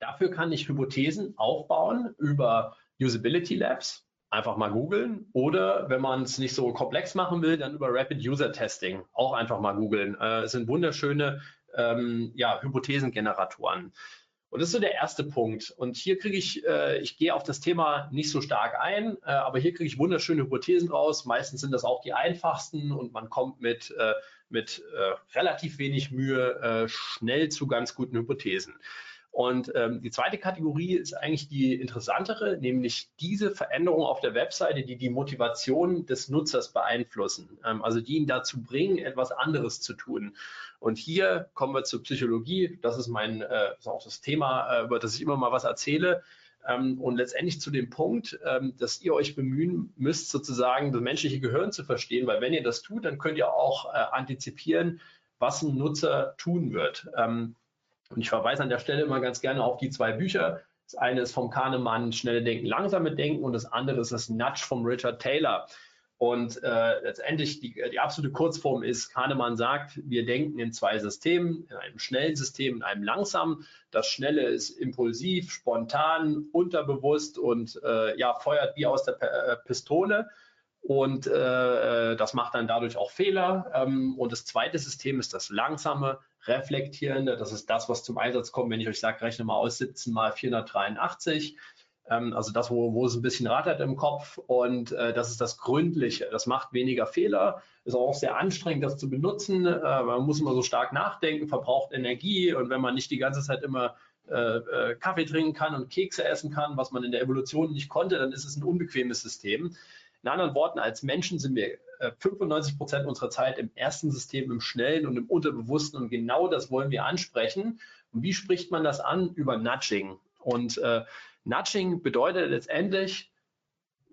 Dafür kann ich Hypothesen aufbauen über Usability Labs. Einfach mal googeln. Oder wenn man es nicht so komplex machen will, dann über Rapid User Testing. Auch einfach mal googeln. Äh, es sind wunderschöne ähm, ja, Hypothesengeneratoren. Und das ist so der erste Punkt. Und hier kriege ich, äh, ich gehe auf das Thema nicht so stark ein, äh, aber hier kriege ich wunderschöne Hypothesen raus. Meistens sind das auch die einfachsten und man kommt mit, äh, mit äh, relativ wenig Mühe äh, schnell zu ganz guten Hypothesen. Und ähm, die zweite Kategorie ist eigentlich die interessantere, nämlich diese Veränderungen auf der Webseite, die die Motivation des Nutzers beeinflussen, ähm, also die ihn dazu bringen, etwas anderes zu tun. Und hier kommen wir zur Psychologie. Das ist mein, äh, ist auch das Thema, äh, über das ich immer mal was erzähle. Ähm, und letztendlich zu dem Punkt, ähm, dass ihr euch bemühen müsst, sozusagen das menschliche Gehirn zu verstehen, weil wenn ihr das tut, dann könnt ihr auch äh, antizipieren, was ein Nutzer tun wird. Ähm, und ich verweise an der Stelle immer ganz gerne auf die zwei Bücher. Das eine ist vom Kahnemann Schnelle Denken, Langsame Denken und das andere ist das Nudge vom Richard Taylor. Und äh, letztendlich die, die absolute Kurzform ist, Kahnemann sagt, wir denken in zwei Systemen, in einem schnellen System, in einem langsamen. Das Schnelle ist impulsiv, spontan, unterbewusst und äh, ja, feuert wie aus der P äh, Pistole. Und äh, äh, das macht dann dadurch auch Fehler. Ähm, und das zweite System ist das langsame, reflektierende. Das ist das, was zum Einsatz kommt, wenn ich euch sage, rechne mal aus 17 mal 483. Ähm, also das, wo, wo es ein bisschen rattert im Kopf. Und äh, das ist das Gründliche. Das macht weniger Fehler. Ist auch sehr anstrengend, das zu benutzen. Äh, man muss immer so stark nachdenken, verbraucht Energie. Und wenn man nicht die ganze Zeit immer äh, äh, Kaffee trinken kann und Kekse essen kann, was man in der Evolution nicht konnte, dann ist es ein unbequemes System. In anderen Worten, als Menschen sind wir 95 äh, Prozent unserer Zeit im ersten System, im Schnellen und im Unterbewussten. Und genau das wollen wir ansprechen. Und wie spricht man das an? Über Nudging. Und äh, Nudging bedeutet letztendlich,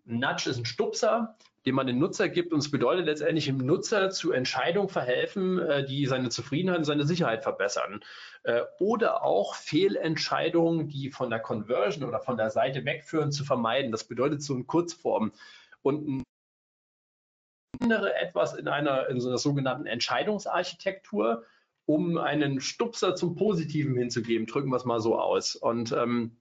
Nudge ist ein Stupser, den man den Nutzer gibt. Und es bedeutet letztendlich dem Nutzer zu Entscheidungen verhelfen, äh, die seine Zufriedenheit und seine Sicherheit verbessern. Äh, oder auch Fehlentscheidungen, die von der Conversion oder von der Seite wegführen, zu vermeiden. Das bedeutet so in Kurzform, und ein andere etwas in einer, in so einer sogenannten Entscheidungsarchitektur, um einen Stupser zum Positiven hinzugeben, drücken wir es mal so aus. Und ähm,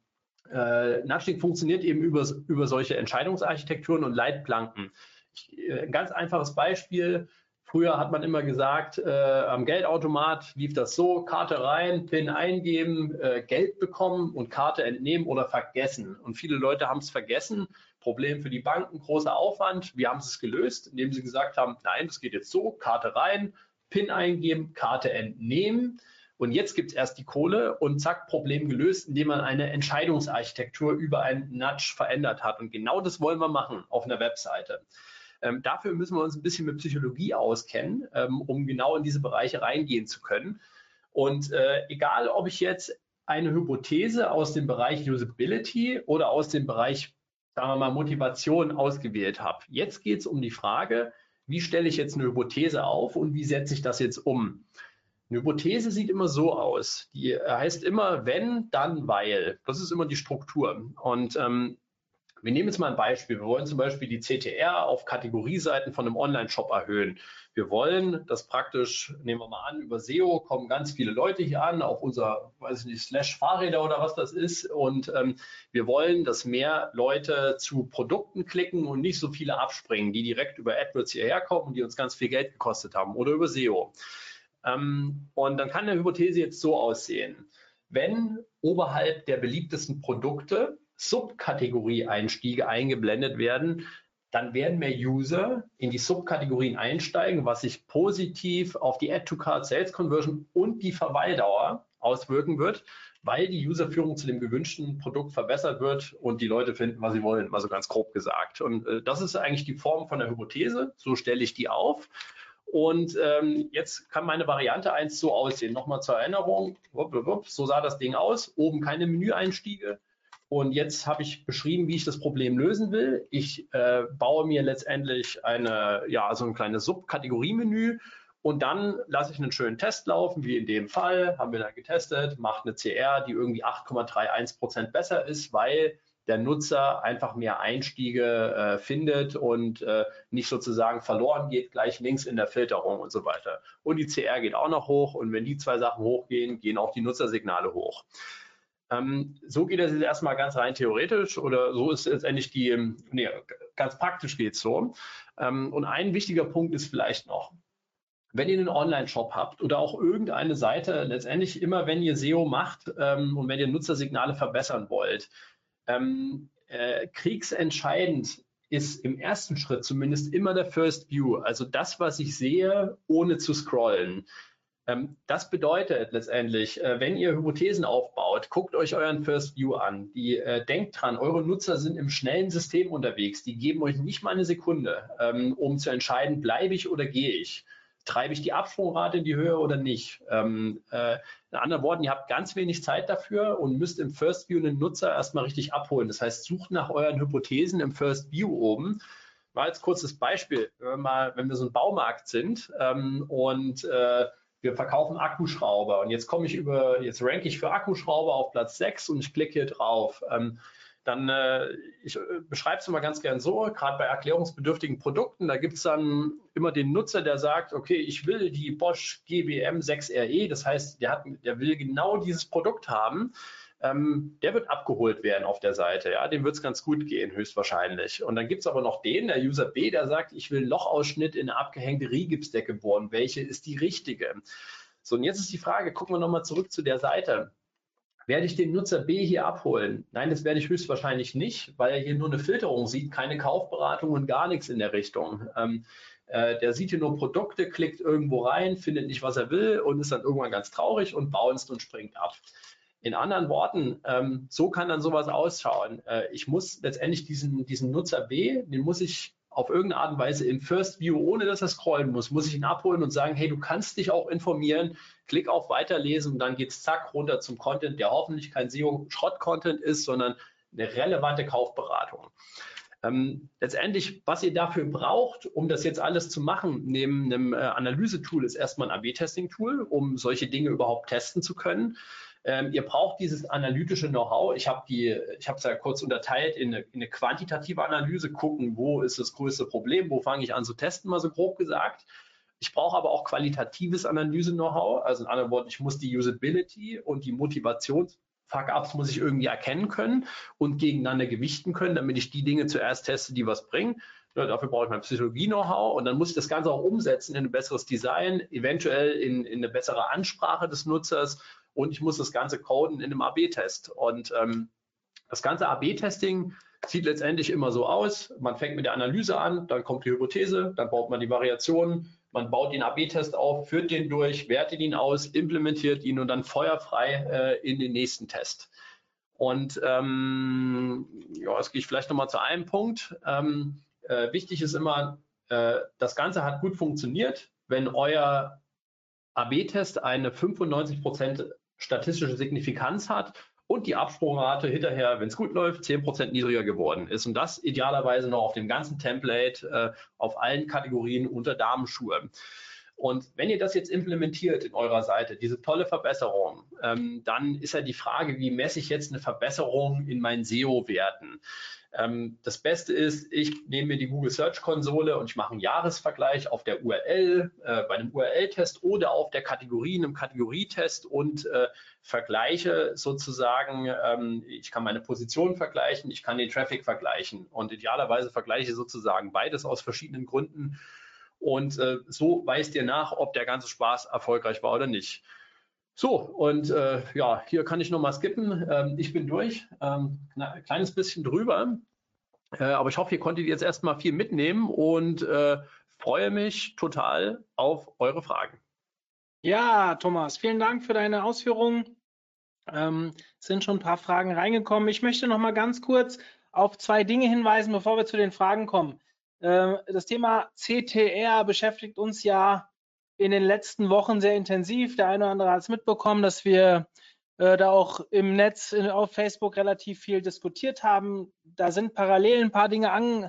äh, Nudging funktioniert eben über, über solche Entscheidungsarchitekturen und Leitplanken. Ich, äh, ein ganz einfaches Beispiel. Früher hat man immer gesagt, äh, am Geldautomat lief das so, Karte rein, PIN eingeben, äh, Geld bekommen und Karte entnehmen oder vergessen. Und viele Leute haben es vergessen Problem für die Banken, großer Aufwand. Wir haben es gelöst, indem sie gesagt haben, nein, das geht jetzt so, Karte rein, PIN eingeben, Karte entnehmen. Und jetzt gibt es erst die Kohle und zack, Problem gelöst, indem man eine Entscheidungsarchitektur über einen Nudge verändert hat. Und genau das wollen wir machen auf einer Webseite. Ähm, dafür müssen wir uns ein bisschen mit Psychologie auskennen, ähm, um genau in diese Bereiche reingehen zu können. Und äh, egal, ob ich jetzt eine Hypothese aus dem Bereich Usability oder aus dem Bereich sagen wir mal, Motivation ausgewählt habe. Jetzt geht es um die Frage, wie stelle ich jetzt eine Hypothese auf und wie setze ich das jetzt um? Eine Hypothese sieht immer so aus. Die heißt immer, wenn, dann, weil. Das ist immer die Struktur. Und ähm, wir nehmen jetzt mal ein Beispiel. Wir wollen zum Beispiel die CTR auf Kategorieseiten von einem Online-Shop erhöhen. Wir wollen das praktisch, nehmen wir mal an, über SEO kommen ganz viele Leute hier an, auf unser, weiß ich nicht, Slash Fahrräder oder was das ist. Und ähm, wir wollen, dass mehr Leute zu Produkten klicken und nicht so viele abspringen, die direkt über AdWords hierher kommen die uns ganz viel Geld gekostet haben oder über SEO. Ähm, und dann kann eine Hypothese jetzt so aussehen. Wenn oberhalb der beliebtesten Produkte Subkategorie-Einstiege eingeblendet werden, dann werden mehr User in die Subkategorien einsteigen, was sich positiv auf die Add-to-Card Sales Conversion und die Verweildauer auswirken wird, weil die Userführung zu dem gewünschten Produkt verbessert wird und die Leute finden, was sie wollen, mal so ganz grob gesagt. Und äh, das ist eigentlich die Form von der Hypothese. So stelle ich die auf. Und ähm, jetzt kann meine Variante 1 so aussehen. Nochmal zur Erinnerung. So sah das Ding aus. Oben keine Menüeinstiege, und jetzt habe ich beschrieben, wie ich das Problem lösen will. Ich äh, baue mir letztendlich eine, ja, so ein kleines Subkategoriemenü und dann lasse ich einen schönen Test laufen, wie in dem Fall, haben wir da getestet, macht eine CR, die irgendwie 8,31 Prozent besser ist, weil der Nutzer einfach mehr Einstiege äh, findet und äh, nicht sozusagen verloren geht, gleich links in der Filterung und so weiter. Und die CR geht auch noch hoch und wenn die zwei Sachen hochgehen, gehen auch die Nutzersignale hoch. Ähm, so geht es jetzt erstmal ganz rein theoretisch oder so ist letztendlich die, ähm, nee, ganz praktisch geht es so. Ähm, und ein wichtiger Punkt ist vielleicht noch, wenn ihr einen Online-Shop habt oder auch irgendeine Seite, letztendlich immer, wenn ihr SEO macht ähm, und wenn ihr Nutzersignale verbessern wollt, ähm, äh, kriegsentscheidend ist im ersten Schritt zumindest immer der First View, also das, was ich sehe, ohne zu scrollen. Ähm, das bedeutet letztendlich, äh, wenn ihr Hypothesen aufbaut, guckt euch euren First View an. Die äh, denkt dran, eure Nutzer sind im schnellen System unterwegs. Die geben euch nicht mal eine Sekunde, ähm, um zu entscheiden, bleibe ich oder gehe ich. Treibe ich die Absprungrate in die Höhe oder nicht? Ähm, äh, in anderen Worten, ihr habt ganz wenig Zeit dafür und müsst im First View einen Nutzer erstmal richtig abholen. Das heißt, sucht nach euren Hypothesen im First View oben mal als kurzes Beispiel, wenn wir, mal, wenn wir so ein Baumarkt sind ähm, und äh, wir verkaufen Akkuschrauber und jetzt komme ich über, jetzt ranke ich für Akkuschrauber auf Platz 6 und ich klicke hier drauf. Ähm, dann, äh, ich äh, beschreibe es immer ganz gern so, gerade bei erklärungsbedürftigen Produkten, da gibt es dann immer den Nutzer, der sagt, okay, ich will die Bosch GBM 6RE, das heißt, der, hat, der will genau dieses Produkt haben ähm, der wird abgeholt werden auf der Seite. Ja, dem wird es ganz gut gehen, höchstwahrscheinlich. Und dann gibt es aber noch den, der User B, der sagt, ich will Lochausschnitt in eine abgehängte Rigipsdecke bohren. Welche ist die richtige? So, und jetzt ist die Frage, gucken wir nochmal zurück zu der Seite. Werde ich den Nutzer B hier abholen? Nein, das werde ich höchstwahrscheinlich nicht, weil er hier nur eine Filterung sieht, keine Kaufberatung und gar nichts in der Richtung. Ähm, äh, der sieht hier nur Produkte, klickt irgendwo rein, findet nicht, was er will und ist dann irgendwann ganz traurig und bounced und springt ab. In anderen Worten, ähm, so kann dann sowas ausschauen. Äh, ich muss letztendlich diesen, diesen Nutzer B, den muss ich auf irgendeine Art und Weise im First View, ohne dass er scrollen muss, muss ich ihn abholen und sagen, hey, du kannst dich auch informieren, klick auf Weiterlesen und dann geht es zack runter zum Content, der hoffentlich kein SEO-Schrott-Content ist, sondern eine relevante Kaufberatung. Ähm, letztendlich, was ihr dafür braucht, um das jetzt alles zu machen, neben einem äh, Analyse-Tool, ist erstmal ein AB-Testing-Tool, um solche Dinge überhaupt testen zu können. Ähm, ihr braucht dieses analytische Know-how. Ich habe die, ich habe es ja kurz unterteilt in eine, in eine, quantitative Analyse, gucken, wo ist das größte Problem, wo fange ich an zu testen, mal so grob gesagt. Ich brauche aber auch qualitatives Analyse-Know-how. Also in anderen Worten, ich muss die Usability und die Motivations Fuck-ups muss ich irgendwie erkennen können und gegeneinander gewichten können, damit ich die Dinge zuerst teste, die was bringen. Ja, dafür brauche ich mein Psychologie-Know-how und dann muss ich das Ganze auch umsetzen in ein besseres Design, eventuell in, in eine bessere Ansprache des Nutzers und ich muss das Ganze coden in einem AB-Test. Und ähm, das ganze AB-Testing sieht letztendlich immer so aus. Man fängt mit der Analyse an, dann kommt die Hypothese, dann baut man die Variationen, man baut den AB-Test auf, führt den durch, wertet ihn aus, implementiert ihn und dann feuerfrei äh, in den nächsten Test. Und ähm, ja, jetzt gehe ich vielleicht nochmal zu einem Punkt. Ähm, äh, wichtig ist immer, äh, das Ganze hat gut funktioniert, wenn euer AB-Test eine 95 Prozent statistische Signifikanz hat und die Absprungrate hinterher, wenn es gut läuft, 10% niedriger geworden ist. Und das idealerweise noch auf dem ganzen Template, äh, auf allen Kategorien unter Damenschuhe. Und wenn ihr das jetzt implementiert in eurer Seite, diese tolle Verbesserung, ähm, dann ist ja die Frage, wie messe ich jetzt eine Verbesserung in meinen SEO-Werten? Ähm, das Beste ist, ich nehme mir die Google Search Konsole und ich mache einen Jahresvergleich auf der URL, äh, bei einem URL-Test oder auf der Kategorie, einem Kategorietest und äh, vergleiche sozusagen, ähm, ich kann meine Position vergleichen, ich kann den Traffic vergleichen und idealerweise vergleiche sozusagen beides aus verschiedenen Gründen und äh, so weist ihr nach, ob der ganze Spaß erfolgreich war oder nicht. So, und äh, ja, hier kann ich nochmal skippen. Ähm, ich bin durch, ähm, ein kleines bisschen drüber. Äh, aber ich hoffe, ihr konntet jetzt erstmal viel mitnehmen und äh, freue mich total auf eure Fragen. Ja, Thomas, vielen Dank für deine Ausführungen. Ähm, sind schon ein paar Fragen reingekommen. Ich möchte noch mal ganz kurz auf zwei Dinge hinweisen, bevor wir zu den Fragen kommen. Äh, das Thema CTR beschäftigt uns ja in den letzten Wochen sehr intensiv. Der eine oder andere hat es mitbekommen, dass wir äh, da auch im Netz auf Facebook relativ viel diskutiert haben. Da sind parallel ein paar Dinge an,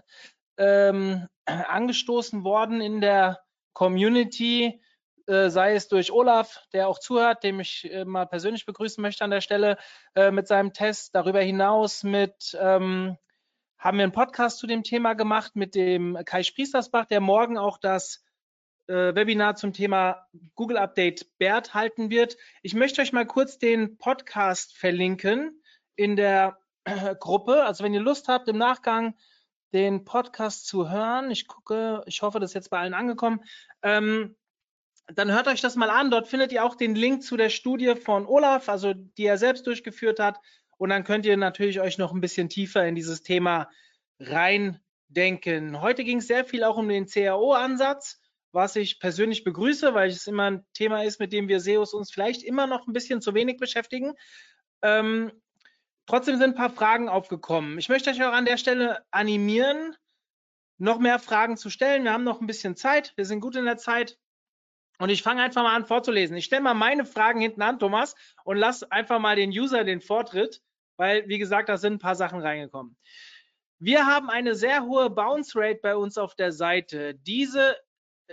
ähm, angestoßen worden in der Community, äh, sei es durch Olaf, der auch zuhört, dem ich äh, mal persönlich begrüßen möchte an der Stelle äh, mit seinem Test. Darüber hinaus mit ähm, haben wir einen Podcast zu dem Thema gemacht mit dem Kai Spriestersbach, der morgen auch das äh, Webinar zum Thema Google Update BERT halten wird. Ich möchte euch mal kurz den Podcast verlinken in der Gruppe. Also wenn ihr Lust habt, im Nachgang den Podcast zu hören, ich gucke, ich hoffe, das ist jetzt bei allen angekommen, ähm, dann hört euch das mal an. Dort findet ihr auch den Link zu der Studie von Olaf, also die er selbst durchgeführt hat. Und dann könnt ihr natürlich euch noch ein bisschen tiefer in dieses Thema reindenken. Heute ging es sehr viel auch um den CAO-Ansatz was ich persönlich begrüße, weil es immer ein Thema ist, mit dem wir SEOs uns vielleicht immer noch ein bisschen zu wenig beschäftigen. Ähm, trotzdem sind ein paar Fragen aufgekommen. Ich möchte euch auch an der Stelle animieren, noch mehr Fragen zu stellen. Wir haben noch ein bisschen Zeit. Wir sind gut in der Zeit. Und ich fange einfach mal an vorzulesen. Ich stelle mal meine Fragen hinten an, Thomas, und lasse einfach mal den User den Vortritt, weil, wie gesagt, da sind ein paar Sachen reingekommen. Wir haben eine sehr hohe Bounce Rate bei uns auf der Seite. Diese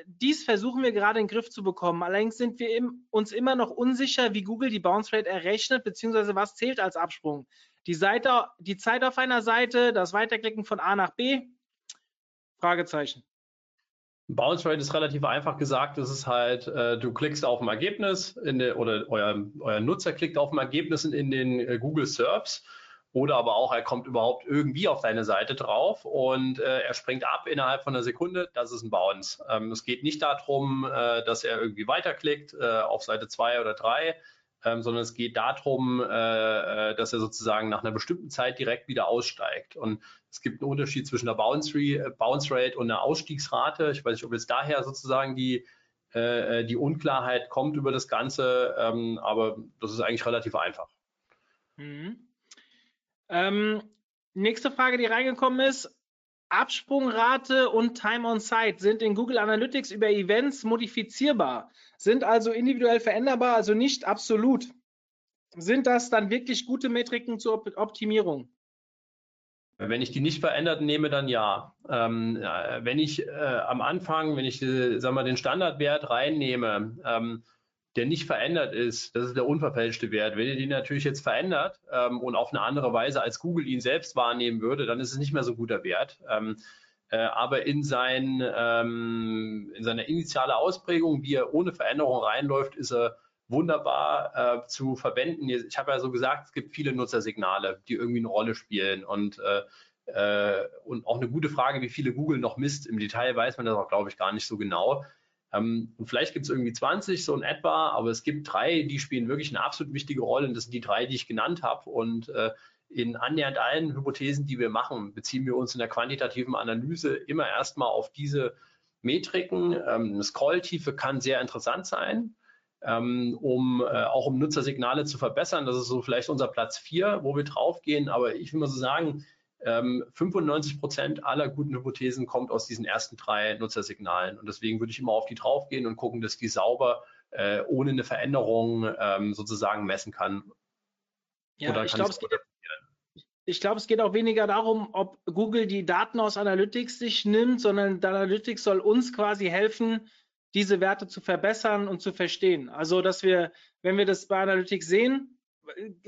dies versuchen wir gerade in den Griff zu bekommen. Allerdings sind wir im, uns immer noch unsicher, wie Google die Bounce Rate errechnet, beziehungsweise was zählt als Absprung. Die, Seite, die Zeit auf einer Seite, das Weiterklicken von A nach B? Fragezeichen. Bounce Rate ist relativ einfach gesagt. Es ist halt, äh, du klickst auf ein Ergebnis der, oder euer, euer, Nutzer klickt auf ein Ergebnis in, in den äh, Google Serbs oder aber auch, er kommt überhaupt irgendwie auf deine Seite drauf und äh, er springt ab innerhalb von einer Sekunde. Das ist ein Bounce. Ähm, es geht nicht darum, äh, dass er irgendwie weiterklickt äh, auf Seite 2 oder 3, ähm, sondern es geht darum, äh, äh, dass er sozusagen nach einer bestimmten Zeit direkt wieder aussteigt. Und es gibt einen Unterschied zwischen der Bounce, äh, Bounce Rate und der Ausstiegsrate. Ich weiß nicht, ob jetzt daher sozusagen die, die Unklarheit kommt über das Ganze, ähm, aber das ist eigentlich relativ einfach. Mhm. Ähm, nächste Frage, die reingekommen ist. Absprungrate und Time on Site sind in Google Analytics über Events modifizierbar, sind also individuell veränderbar, also nicht absolut. Sind das dann wirklich gute Metriken zur Optimierung? Wenn ich die nicht verändert nehme, dann ja. Ähm, wenn ich äh, am Anfang, wenn ich äh, sag mal, den Standardwert reinnehme, ähm, der nicht verändert ist, das ist der unverfälschte Wert. Wenn ihr den natürlich jetzt verändert ähm, und auf eine andere Weise als Google ihn selbst wahrnehmen würde, dann ist es nicht mehr so guter Wert. Ähm, äh, aber in, sein, ähm, in seiner initialen Ausprägung, wie er ohne Veränderung reinläuft, ist er wunderbar äh, zu verwenden. Ich habe ja so gesagt, es gibt viele Nutzersignale, die irgendwie eine Rolle spielen und äh, äh und auch eine gute Frage, wie viele Google noch misst. Im Detail weiß man das auch, glaube ich, gar nicht so genau. Ähm, und vielleicht gibt es irgendwie 20 so in etwa, aber es gibt drei, die spielen wirklich eine absolut wichtige Rolle. Und das sind die drei, die ich genannt habe. Und äh, in annähernd allen Hypothesen, die wir machen, beziehen wir uns in der quantitativen Analyse immer erstmal auf diese Metriken. Ähm, Scrolltiefe kann sehr interessant sein, ähm, um äh, auch um Nutzersignale zu verbessern. Das ist so vielleicht unser Platz vier, wo wir draufgehen. Aber ich will mal so sagen, 95 ähm, Prozent aller guten Hypothesen kommt aus diesen ersten drei Nutzersignalen. Und deswegen würde ich immer auf die draufgehen und gucken, dass die sauber äh, ohne eine Veränderung ähm, sozusagen messen kann. Ja, ich glaube, es geht ich glaube, es geht auch weniger darum, ob Google die Daten aus Analytics sich nimmt, sondern Analytics soll uns quasi helfen, diese Werte zu verbessern und zu verstehen. Also, dass wir, wenn wir das bei Analytics sehen,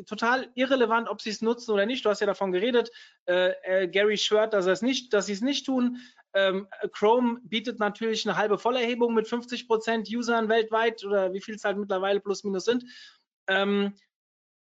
total irrelevant, ob sie es nutzen oder nicht. Du hast ja davon geredet, äh, äh, Gary schwört, dass es nicht, dass sie es nicht tun. Ähm, Chrome bietet natürlich eine halbe Vollerhebung mit 50 Prozent Usern weltweit oder wie viel es halt mittlerweile plus minus sind. Ähm,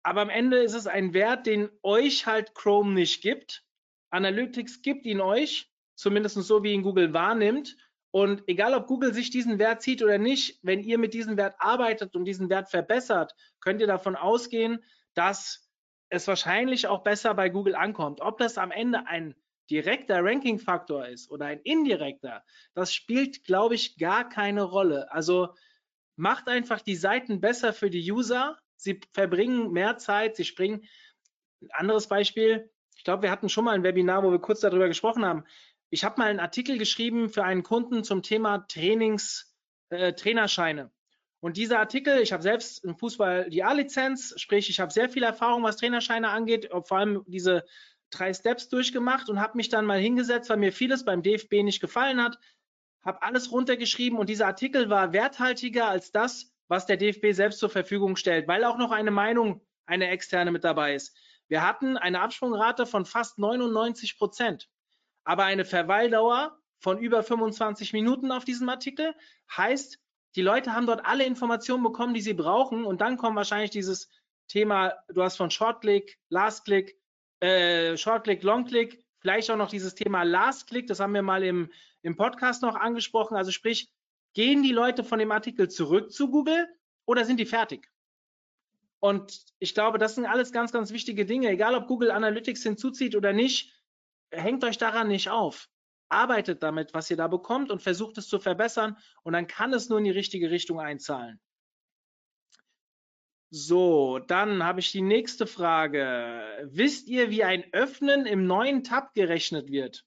aber am Ende ist es ein Wert, den euch halt Chrome nicht gibt. Analytics gibt ihn euch, zumindest so wie ihn Google wahrnimmt. Und egal, ob Google sich diesen Wert zieht oder nicht, wenn ihr mit diesem Wert arbeitet und diesen Wert verbessert, könnt ihr davon ausgehen, dass es wahrscheinlich auch besser bei Google ankommt. Ob das am Ende ein direkter Ranking-Faktor ist oder ein indirekter, das spielt, glaube ich, gar keine Rolle. Also macht einfach die Seiten besser für die User. Sie verbringen mehr Zeit, sie springen. Ein anderes Beispiel, ich glaube, wir hatten schon mal ein Webinar, wo wir kurz darüber gesprochen haben ich habe mal einen Artikel geschrieben für einen Kunden zum Thema Trainings, äh, Trainerscheine. Und dieser Artikel, ich habe selbst im Fußball die A-Lizenz, sprich, ich habe sehr viel Erfahrung, was Trainerscheine angeht, vor allem diese drei Steps durchgemacht und habe mich dann mal hingesetzt, weil mir vieles beim DFB nicht gefallen hat, habe alles runtergeschrieben und dieser Artikel war werthaltiger als das, was der DFB selbst zur Verfügung stellt, weil auch noch eine Meinung, eine externe mit dabei ist. Wir hatten eine Absprungrate von fast 99 Prozent aber eine Verweildauer von über 25 Minuten auf diesem Artikel heißt, die Leute haben dort alle Informationen bekommen, die sie brauchen. Und dann kommt wahrscheinlich dieses Thema, du hast von Shortclick, Last-Click, äh, Shortclick, Longclick, vielleicht auch noch dieses Thema Last-Click, das haben wir mal im, im Podcast noch angesprochen, also sprich, gehen die Leute von dem Artikel zurück zu Google oder sind die fertig? Und ich glaube, das sind alles ganz, ganz wichtige Dinge, egal ob Google Analytics hinzuzieht oder nicht, hängt euch daran nicht auf. Arbeitet damit, was ihr da bekommt und versucht es zu verbessern und dann kann es nur in die richtige Richtung einzahlen. So, dann habe ich die nächste Frage. Wisst ihr, wie ein Öffnen im neuen Tab gerechnet wird?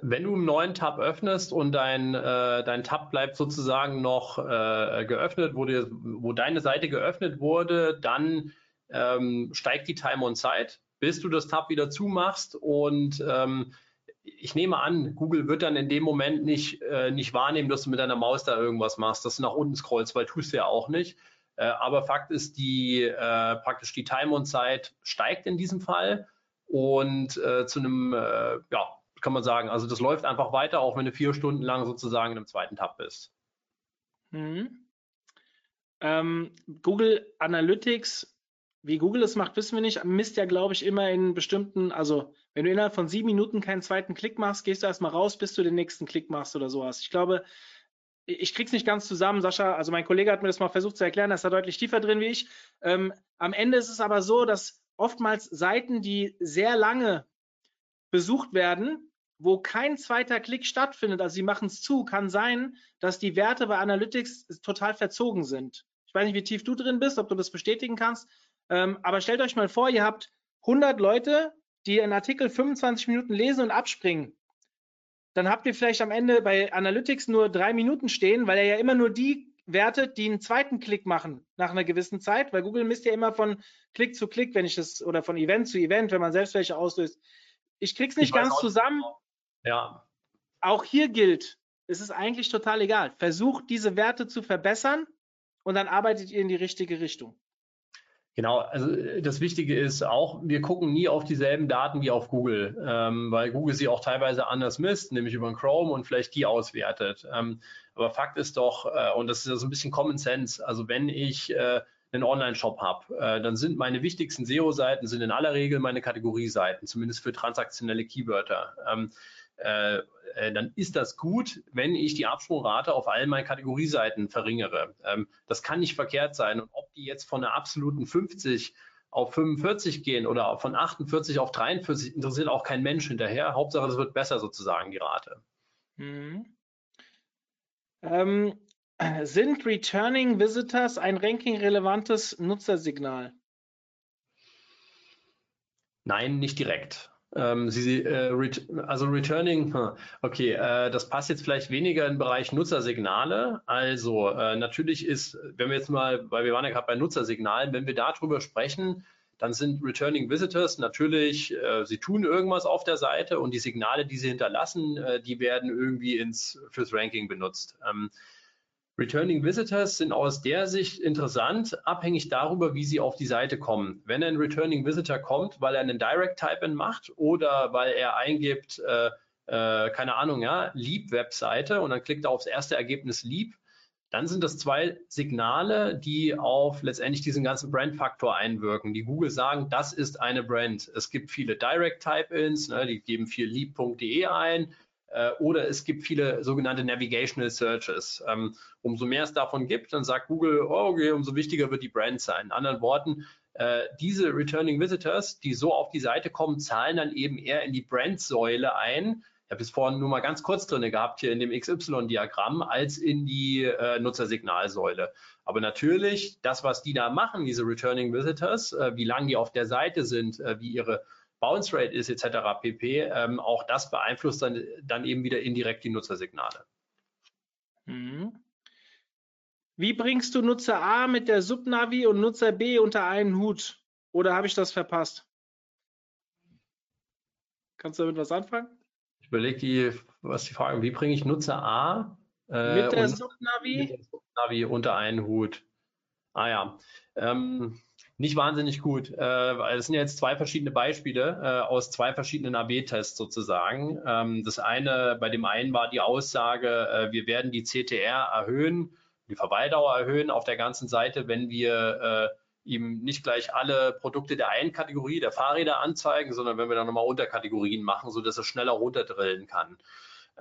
Wenn du einen neuen Tab öffnest und dein, äh, dein Tab bleibt sozusagen noch äh, geöffnet, wo, dir, wo deine Seite geöffnet wurde, dann ähm, steigt die Time on Zeit bis du das Tab wieder zumachst und ähm, ich nehme an, Google wird dann in dem Moment nicht, äh, nicht wahrnehmen, dass du mit deiner Maus da irgendwas machst, dass du nach unten scrollst, weil tust du ja auch nicht. Äh, aber Fakt ist, die äh, praktisch die Time und Zeit steigt in diesem Fall und äh, zu einem, äh, ja, kann man sagen, also das läuft einfach weiter, auch wenn du vier Stunden lang sozusagen in einem zweiten Tab bist. Mhm. Ähm, Google Analytics wie Google es macht, wissen wir nicht. Misst ja, glaube ich, immer in bestimmten, also wenn du innerhalb von sieben Minuten keinen zweiten Klick machst, gehst du erstmal raus, bis du den nächsten Klick machst oder sowas. Ich glaube, ich krieg's nicht ganz zusammen, Sascha. Also mein Kollege hat mir das mal versucht zu erklären, er ist da deutlich tiefer drin wie ich. Ähm, am Ende ist es aber so, dass oftmals Seiten, die sehr lange besucht werden, wo kein zweiter Klick stattfindet, also sie machen es zu, kann sein, dass die Werte bei Analytics total verzogen sind. Ich weiß nicht, wie tief du drin bist, ob du das bestätigen kannst. Ähm, aber stellt euch mal vor, ihr habt 100 Leute, die einen Artikel 25 Minuten lesen und abspringen. Dann habt ihr vielleicht am Ende bei Analytics nur drei Minuten stehen, weil er ja immer nur die wertet, die einen zweiten Klick machen nach einer gewissen Zeit, weil Google misst ja immer von Klick zu Klick, wenn ich das, oder von Event zu Event, wenn man selbst welche auslöst. Ich krieg's nicht ganz zusammen. Genau. Ja. Auch hier gilt, es ist eigentlich total egal. Versucht diese Werte zu verbessern und dann arbeitet ihr in die richtige Richtung. Genau, also äh, das Wichtige ist auch, wir gucken nie auf dieselben Daten wie auf Google, ähm, weil Google sie auch teilweise anders misst, nämlich über Chrome und vielleicht die auswertet. Ähm, aber Fakt ist doch, äh, und das ist ja so ein bisschen Common Sense, also wenn ich äh, einen Online-Shop habe, äh, dann sind meine wichtigsten SEO-Seiten sind in aller Regel meine Kategorieseiten, zumindest für transaktionelle Keywörter. Ähm, äh, äh, dann ist das gut, wenn ich die Absprungrate auf allen meinen Kategorieseiten verringere. Ähm, das kann nicht verkehrt sein. Und ob die jetzt von einer absoluten 50 auf 45 gehen oder von 48 auf 43, interessiert auch kein Mensch hinterher. Hauptsache, das wird besser sozusagen, die Rate. Mhm. Ähm, sind Returning Visitors ein ranking-relevantes Nutzersignal? Nein, nicht direkt. Ähm, sie, äh, ret also Returning, okay, äh, das passt jetzt vielleicht weniger im Bereich Nutzersignale. Also äh, natürlich ist, wenn wir jetzt mal, weil wir waren ja gerade bei Nutzersignalen, wenn wir darüber sprechen, dann sind Returning Visitors natürlich, äh, sie tun irgendwas auf der Seite und die Signale, die sie hinterlassen, äh, die werden irgendwie ins, fürs Ranking benutzt. Ähm, Returning Visitors sind aus der Sicht interessant, abhängig darüber, wie sie auf die Seite kommen. Wenn ein Returning Visitor kommt, weil er einen Direct Type-In macht oder weil er eingibt, äh, äh, keine Ahnung, ja, Leap-Webseite und dann klickt er aufs erste Ergebnis Leap, dann sind das zwei Signale, die auf letztendlich diesen ganzen Brand-Faktor einwirken, die Google sagen, das ist eine Brand. Es gibt viele Direct-Type-Ins, ne, die geben viel leap.de ein oder es gibt viele sogenannte Navigational Searches. Ähm, umso mehr es davon gibt, dann sagt Google, oh, okay, umso wichtiger wird die Brand sein. In anderen Worten, äh, diese Returning Visitors, die so auf die Seite kommen, zahlen dann eben eher in die Brand-Säule ein, ich habe es vorhin nur mal ganz kurz drin gehabt hier in dem XY-Diagramm, als in die äh, Nutzersignalsäule. Aber natürlich, das, was die da machen, diese Returning Visitors, äh, wie lange die auf der Seite sind, äh, wie ihre Bounce Rate ist etc. pp. Ähm, auch das beeinflusst dann, dann eben wieder indirekt die Nutzersignale. Mhm. Wie bringst du Nutzer A mit der Subnavi und Nutzer B unter einen Hut? Oder habe ich das verpasst? Kannst du damit was anfangen? überlege die, was die Frage, wie bringe ich Nutzer A äh, mit der Subnavi? Subnavi unter einen Hut. Ah ja. Ähm, nicht wahnsinnig gut, äh, es sind jetzt zwei verschiedene Beispiele äh, aus zwei verschiedenen AB-Tests sozusagen. Ähm, das eine, bei dem einen war die Aussage, äh, wir werden die CTR erhöhen, die Verweildauer erhöhen auf der ganzen Seite, wenn wir äh, ihm nicht gleich alle Produkte der einen Kategorie, der Fahrräder anzeigen, sondern wenn wir dann nochmal Unterkategorien machen, sodass er schneller runterdrillen kann.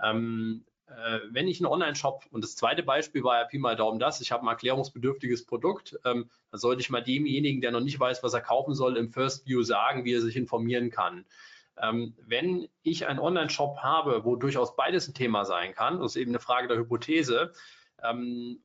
Ähm, äh, wenn ich einen Online-Shop, und das zweite Beispiel war ja Pi mal Daumen das, ich habe ein erklärungsbedürftiges Produkt, ähm, dann sollte ich mal demjenigen, der noch nicht weiß, was er kaufen soll, im First View sagen, wie er sich informieren kann. Ähm, wenn ich einen Online-Shop habe, wo durchaus beides ein Thema sein kann, das ist eben eine Frage der Hypothese, ähm,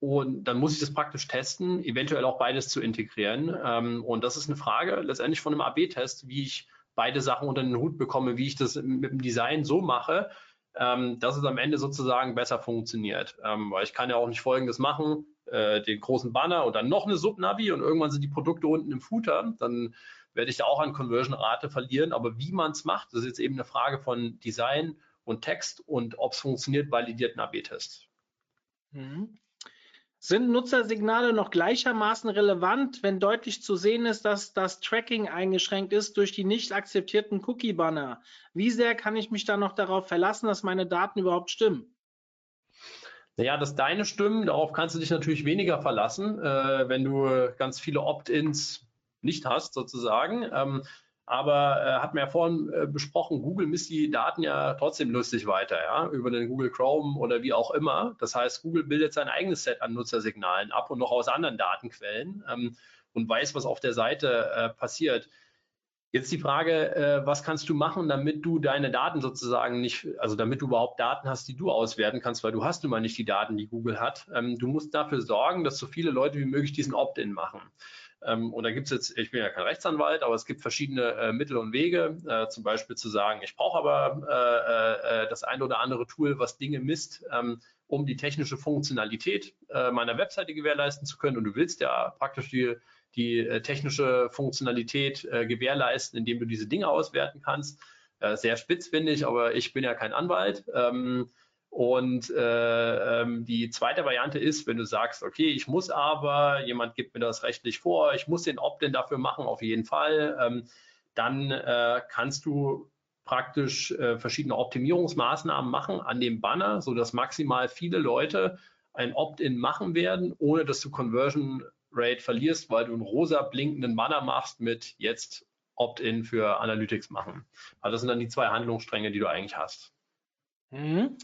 und dann muss ich das praktisch testen, eventuell auch beides zu integrieren. Ähm, und das ist eine Frage letztendlich von einem AB-Test, wie ich beide Sachen unter den Hut bekomme, wie ich das mit dem Design so mache, ähm, dass es am Ende sozusagen besser funktioniert. Ähm, weil ich kann ja auch nicht Folgendes machen, äh, den großen Banner und dann noch eine Subnavi und irgendwann sind die Produkte unten im Footer. Dann werde ich da auch an Conversion-Rate verlieren. Aber wie man es macht, das ist jetzt eben eine Frage von Design und Text und ob es funktioniert, validierten AB-Test. Mhm. Sind Nutzersignale noch gleichermaßen relevant, wenn deutlich zu sehen ist, dass das Tracking eingeschränkt ist durch die nicht akzeptierten Cookie-Banner? Wie sehr kann ich mich dann noch darauf verlassen, dass meine Daten überhaupt stimmen? Naja, dass deine stimmen, darauf kannst du dich natürlich weniger verlassen, äh, wenn du ganz viele Opt-ins nicht hast, sozusagen. Ähm, aber äh, hat mir ja vorhin äh, besprochen, Google misst die Daten ja trotzdem lustig weiter, ja, über den Google Chrome oder wie auch immer. Das heißt, Google bildet sein eigenes Set an Nutzersignalen ab und noch aus anderen Datenquellen ähm, und weiß, was auf der Seite äh, passiert. Jetzt die Frage, äh, was kannst du machen, damit du deine Daten sozusagen nicht, also damit du überhaupt Daten hast, die du auswerten kannst, weil du hast nun mal nicht die Daten, die Google hat. Ähm, du musst dafür sorgen, dass so viele Leute wie möglich diesen Opt-in machen. Ähm, und da gibt es jetzt, ich bin ja kein Rechtsanwalt, aber es gibt verschiedene äh, Mittel und Wege, äh, zum Beispiel zu sagen, ich brauche aber äh, äh, das eine oder andere Tool, was Dinge misst, ähm, um die technische Funktionalität äh, meiner Webseite gewährleisten zu können. Und du willst ja praktisch die, die äh, technische Funktionalität gewährleisten, indem du diese Dinge auswerten kannst. sehr spitz finde ich, aber ich bin ja kein Anwalt. Ähm, und äh, ähm, die zweite Variante ist, wenn du sagst, okay, ich muss aber, jemand gibt mir das rechtlich vor, ich muss den Opt-in dafür machen, auf jeden Fall, ähm, dann äh, kannst du praktisch äh, verschiedene Optimierungsmaßnahmen machen an dem Banner, sodass maximal viele Leute ein Opt-in machen werden, ohne dass du Conversion Rate verlierst, weil du einen rosa blinkenden Banner machst mit jetzt Opt-in für Analytics machen. Also das sind dann die zwei Handlungsstränge, die du eigentlich hast. Mhm.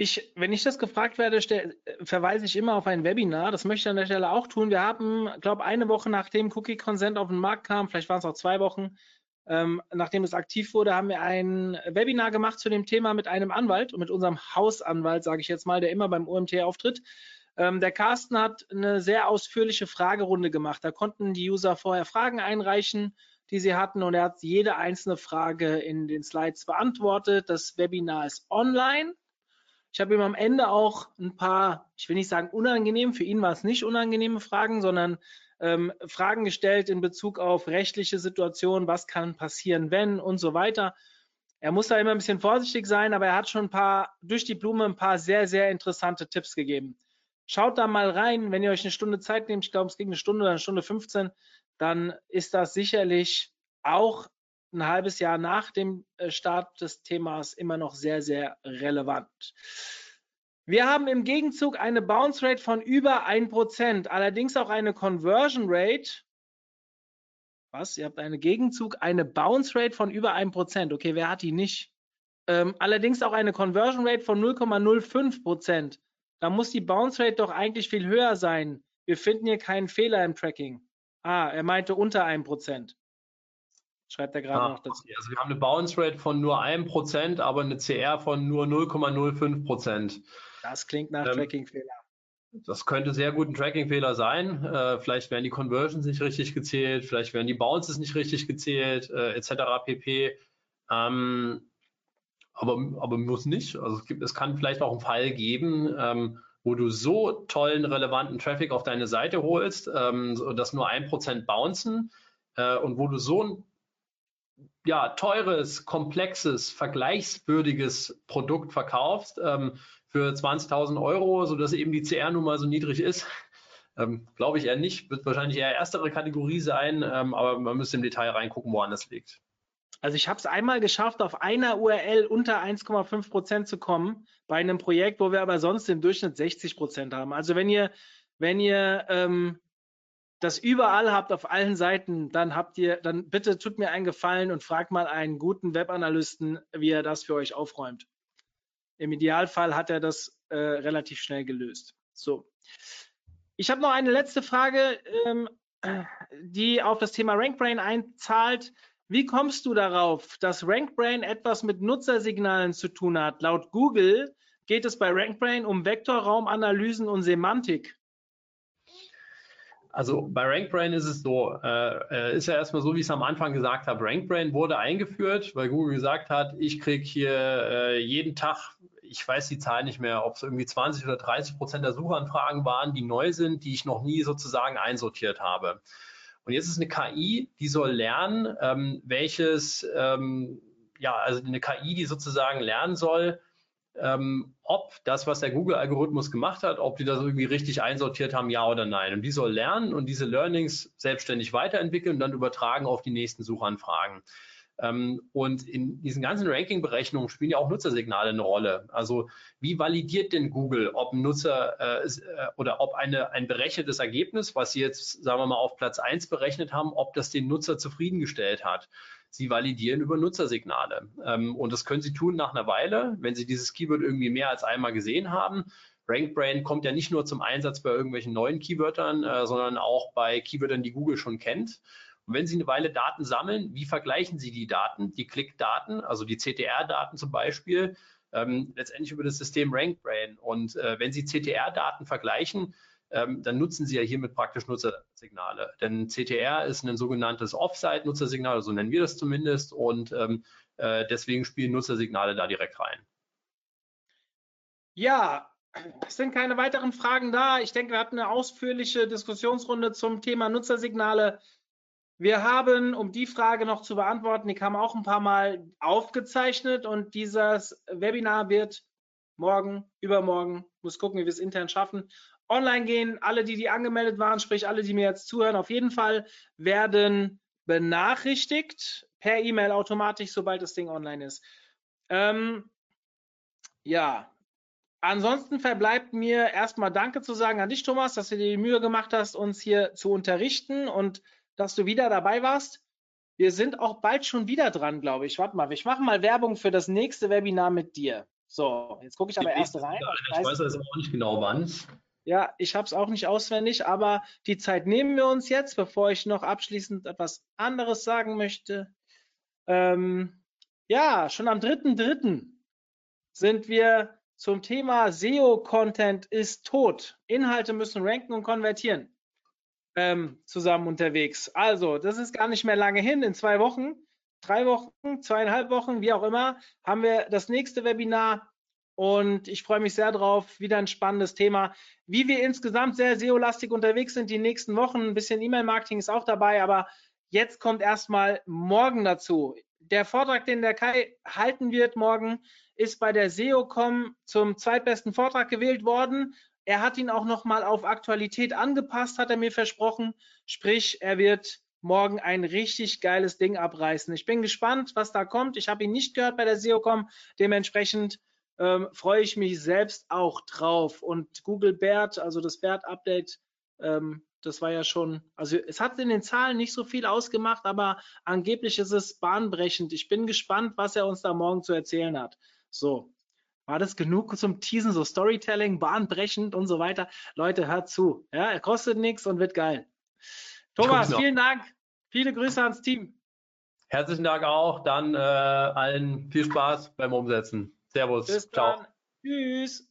Ich, wenn ich das gefragt werde, stell, verweise ich immer auf ein Webinar. Das möchte ich an der Stelle auch tun. Wir haben, glaube eine Woche nachdem Cookie Consent auf den Markt kam, vielleicht waren es auch zwei Wochen, ähm, nachdem es aktiv wurde, haben wir ein Webinar gemacht zu dem Thema mit einem Anwalt und mit unserem Hausanwalt, sage ich jetzt mal, der immer beim OMT auftritt. Ähm, der Carsten hat eine sehr ausführliche Fragerunde gemacht. Da konnten die User vorher Fragen einreichen, die sie hatten, und er hat jede einzelne Frage in den Slides beantwortet. Das Webinar ist online. Ich habe ihm am Ende auch ein paar, ich will nicht sagen unangenehm, für ihn war es nicht unangenehme Fragen, sondern ähm, Fragen gestellt in Bezug auf rechtliche Situationen, was kann passieren, wenn und so weiter. Er muss da immer ein bisschen vorsichtig sein, aber er hat schon ein paar, durch die Blume ein paar sehr, sehr interessante Tipps gegeben. Schaut da mal rein, wenn ihr euch eine Stunde Zeit nehmt, ich glaube, es ging eine Stunde oder eine Stunde 15, dann ist das sicherlich auch ein halbes Jahr nach dem äh, Start des Themas immer noch sehr, sehr relevant. Wir haben im Gegenzug eine Bounce Rate von über 1%, allerdings auch eine Conversion Rate. Was? Ihr habt eine Gegenzug, eine Bounce Rate von über 1%. Okay, wer hat die nicht? Ähm, allerdings auch eine Conversion Rate von 0,05%. Da muss die Bounce Rate doch eigentlich viel höher sein. Wir finden hier keinen Fehler im Tracking. Ah, er meinte unter 1%. Schreibt er gerade ah, noch dazu. Also wir haben eine Bounce Rate von nur 1%, aber eine CR von nur 0,05%. Das klingt nach ähm, Tracking-Fehler. Das könnte sehr gut ein Tracking-Fehler sein. Äh, vielleicht werden die Conversions nicht richtig gezählt, vielleicht werden die Bounces nicht richtig gezählt, äh, etc. pp. Ähm, aber, aber muss nicht. Also es, gibt, es kann vielleicht auch einen Fall geben, ähm, wo du so tollen, relevanten Traffic auf deine Seite holst, ähm, dass nur ein Prozent bouncen äh, und wo du so ein ja, teures, komplexes, vergleichswürdiges Produkt verkaufst, ähm, für 20.000 Euro, sodass eben die CR-Nummer so niedrig ist. Ähm, Glaube ich eher nicht. Wird wahrscheinlich eher erstere Kategorie sein, ähm, aber man müsste im Detail reingucken, woran das liegt. Also ich habe es einmal geschafft, auf einer URL unter 1,5 Prozent zu kommen bei einem Projekt, wo wir aber sonst im Durchschnitt 60 Prozent haben. Also wenn ihr, wenn ihr ähm, das überall habt auf allen Seiten, dann habt ihr, dann bitte tut mir einen Gefallen und fragt mal einen guten Webanalysten, wie er das für euch aufräumt. Im Idealfall hat er das äh, relativ schnell gelöst. So. Ich habe noch eine letzte Frage, ähm, die auf das Thema RankBrain einzahlt. Wie kommst du darauf, dass RankBrain etwas mit Nutzersignalen zu tun hat? Laut Google geht es bei RankBrain um Vektorraumanalysen und Semantik. Also bei RankBrain ist es so, äh, äh, ist ja erstmal so, wie ich es am Anfang gesagt habe. RankBrain wurde eingeführt, weil Google gesagt hat, ich kriege hier äh, jeden Tag, ich weiß die Zahl nicht mehr, ob es irgendwie 20 oder 30 Prozent der Suchanfragen waren, die neu sind, die ich noch nie sozusagen einsortiert habe. Und jetzt ist eine KI, die soll lernen, ähm, welches, ähm, ja, also eine KI, die sozusagen lernen soll, ähm, ob das, was der Google-Algorithmus gemacht hat, ob die das irgendwie richtig einsortiert haben, ja oder nein. Und die soll lernen und diese Learnings selbstständig weiterentwickeln und dann übertragen auf die nächsten Suchanfragen. Ähm, und in diesen ganzen Ranking-Berechnungen spielen ja auch Nutzersignale eine Rolle. Also wie validiert denn Google, ob ein Nutzer äh, äh, oder ob eine, ein berechnetes Ergebnis, was Sie jetzt, sagen wir mal, auf Platz 1 berechnet haben, ob das den Nutzer zufriedengestellt hat? Sie validieren über Nutzersignale. Ähm, und das können Sie tun nach einer Weile, wenn Sie dieses Keyword irgendwie mehr als einmal gesehen haben. RankBrain kommt ja nicht nur zum Einsatz bei irgendwelchen neuen Keywörtern, äh, sondern auch bei Keywörtern, die Google schon kennt. Und wenn Sie eine Weile Daten sammeln, wie vergleichen Sie die Daten, die Klickdaten, also die CTR-Daten zum Beispiel, ähm, letztendlich über das System RankBrain. Und äh, wenn Sie CTR-Daten vergleichen, ähm, dann nutzen Sie ja hiermit praktisch Nutzersignale. Denn CTR ist ein sogenanntes Offsite-Nutzersignal, so nennen wir das zumindest, und ähm, äh, deswegen spielen Nutzersignale da direkt rein. Ja, es sind keine weiteren Fragen da. Ich denke, wir hatten eine ausführliche Diskussionsrunde zum Thema Nutzersignale. Wir haben, um die Frage noch zu beantworten, die kam auch ein paar Mal aufgezeichnet und dieses Webinar wird morgen, übermorgen, muss gucken, wie wir es intern schaffen, online gehen. Alle, die, die angemeldet waren, sprich alle, die mir jetzt zuhören, auf jeden Fall werden benachrichtigt per E-Mail automatisch, sobald das Ding online ist. Ähm, ja, ansonsten verbleibt mir erstmal Danke zu sagen an dich, Thomas, dass du dir die Mühe gemacht hast, uns hier zu unterrichten und dass du wieder dabei warst. Wir sind auch bald schon wieder dran, glaube ich. Warte mal, ich mache mal Werbung für das nächste Webinar mit dir. So, jetzt gucke ich aber erst rein. Ich weiß, aber auch nicht genau wann. Ja, ich habe es auch nicht auswendig, aber die Zeit nehmen wir uns jetzt, bevor ich noch abschließend etwas anderes sagen möchte. Ähm, ja, schon am 3.3. sind wir zum Thema SEO-Content ist tot. Inhalte müssen ranken und konvertieren ähm, zusammen unterwegs. Also, das ist gar nicht mehr lange hin. In zwei Wochen, drei Wochen, zweieinhalb Wochen, wie auch immer, haben wir das nächste Webinar Und ich freue mich sehr drauf. Wieder ein spannendes Thema. Wie wir insgesamt sehr SEO-lastig unterwegs sind die nächsten Wochen. Ein bisschen E-Mail-Marketing ist auch dabei, aber jetzt kommt erstmal morgen dazu. Der Vortrag, den der Kai halten wird morgen, ist bei der SEOCom zum zweitbesten Vortrag gewählt worden. Er hat ihn auch nochmal auf Aktualität angepasst, hat er mir versprochen. Sprich, er wird morgen ein richtig geiles Ding abreißen. Ich bin gespannt, was da kommt. Ich habe ihn nicht gehört bei der SEOCom. Dementsprechend ähm, freue ich mich selbst auch drauf. Und Google BERT, also das BERT-Update, ähm, das war ja schon, also es hat in den Zahlen nicht so viel ausgemacht, aber angeblich ist es bahnbrechend. Ich bin gespannt, was er uns da morgen zu erzählen hat. So, war das genug zum Teasen, so Storytelling, bahnbrechend und so weiter? Leute, hört zu. Ja, er kostet nichts und wird geil. Thomas, vielen Dank. Viele Grüße ans Team. Herzlichen Dank auch. Dann äh, allen viel Spaß beim Umsetzen. Servus. Ciao. Tschüss.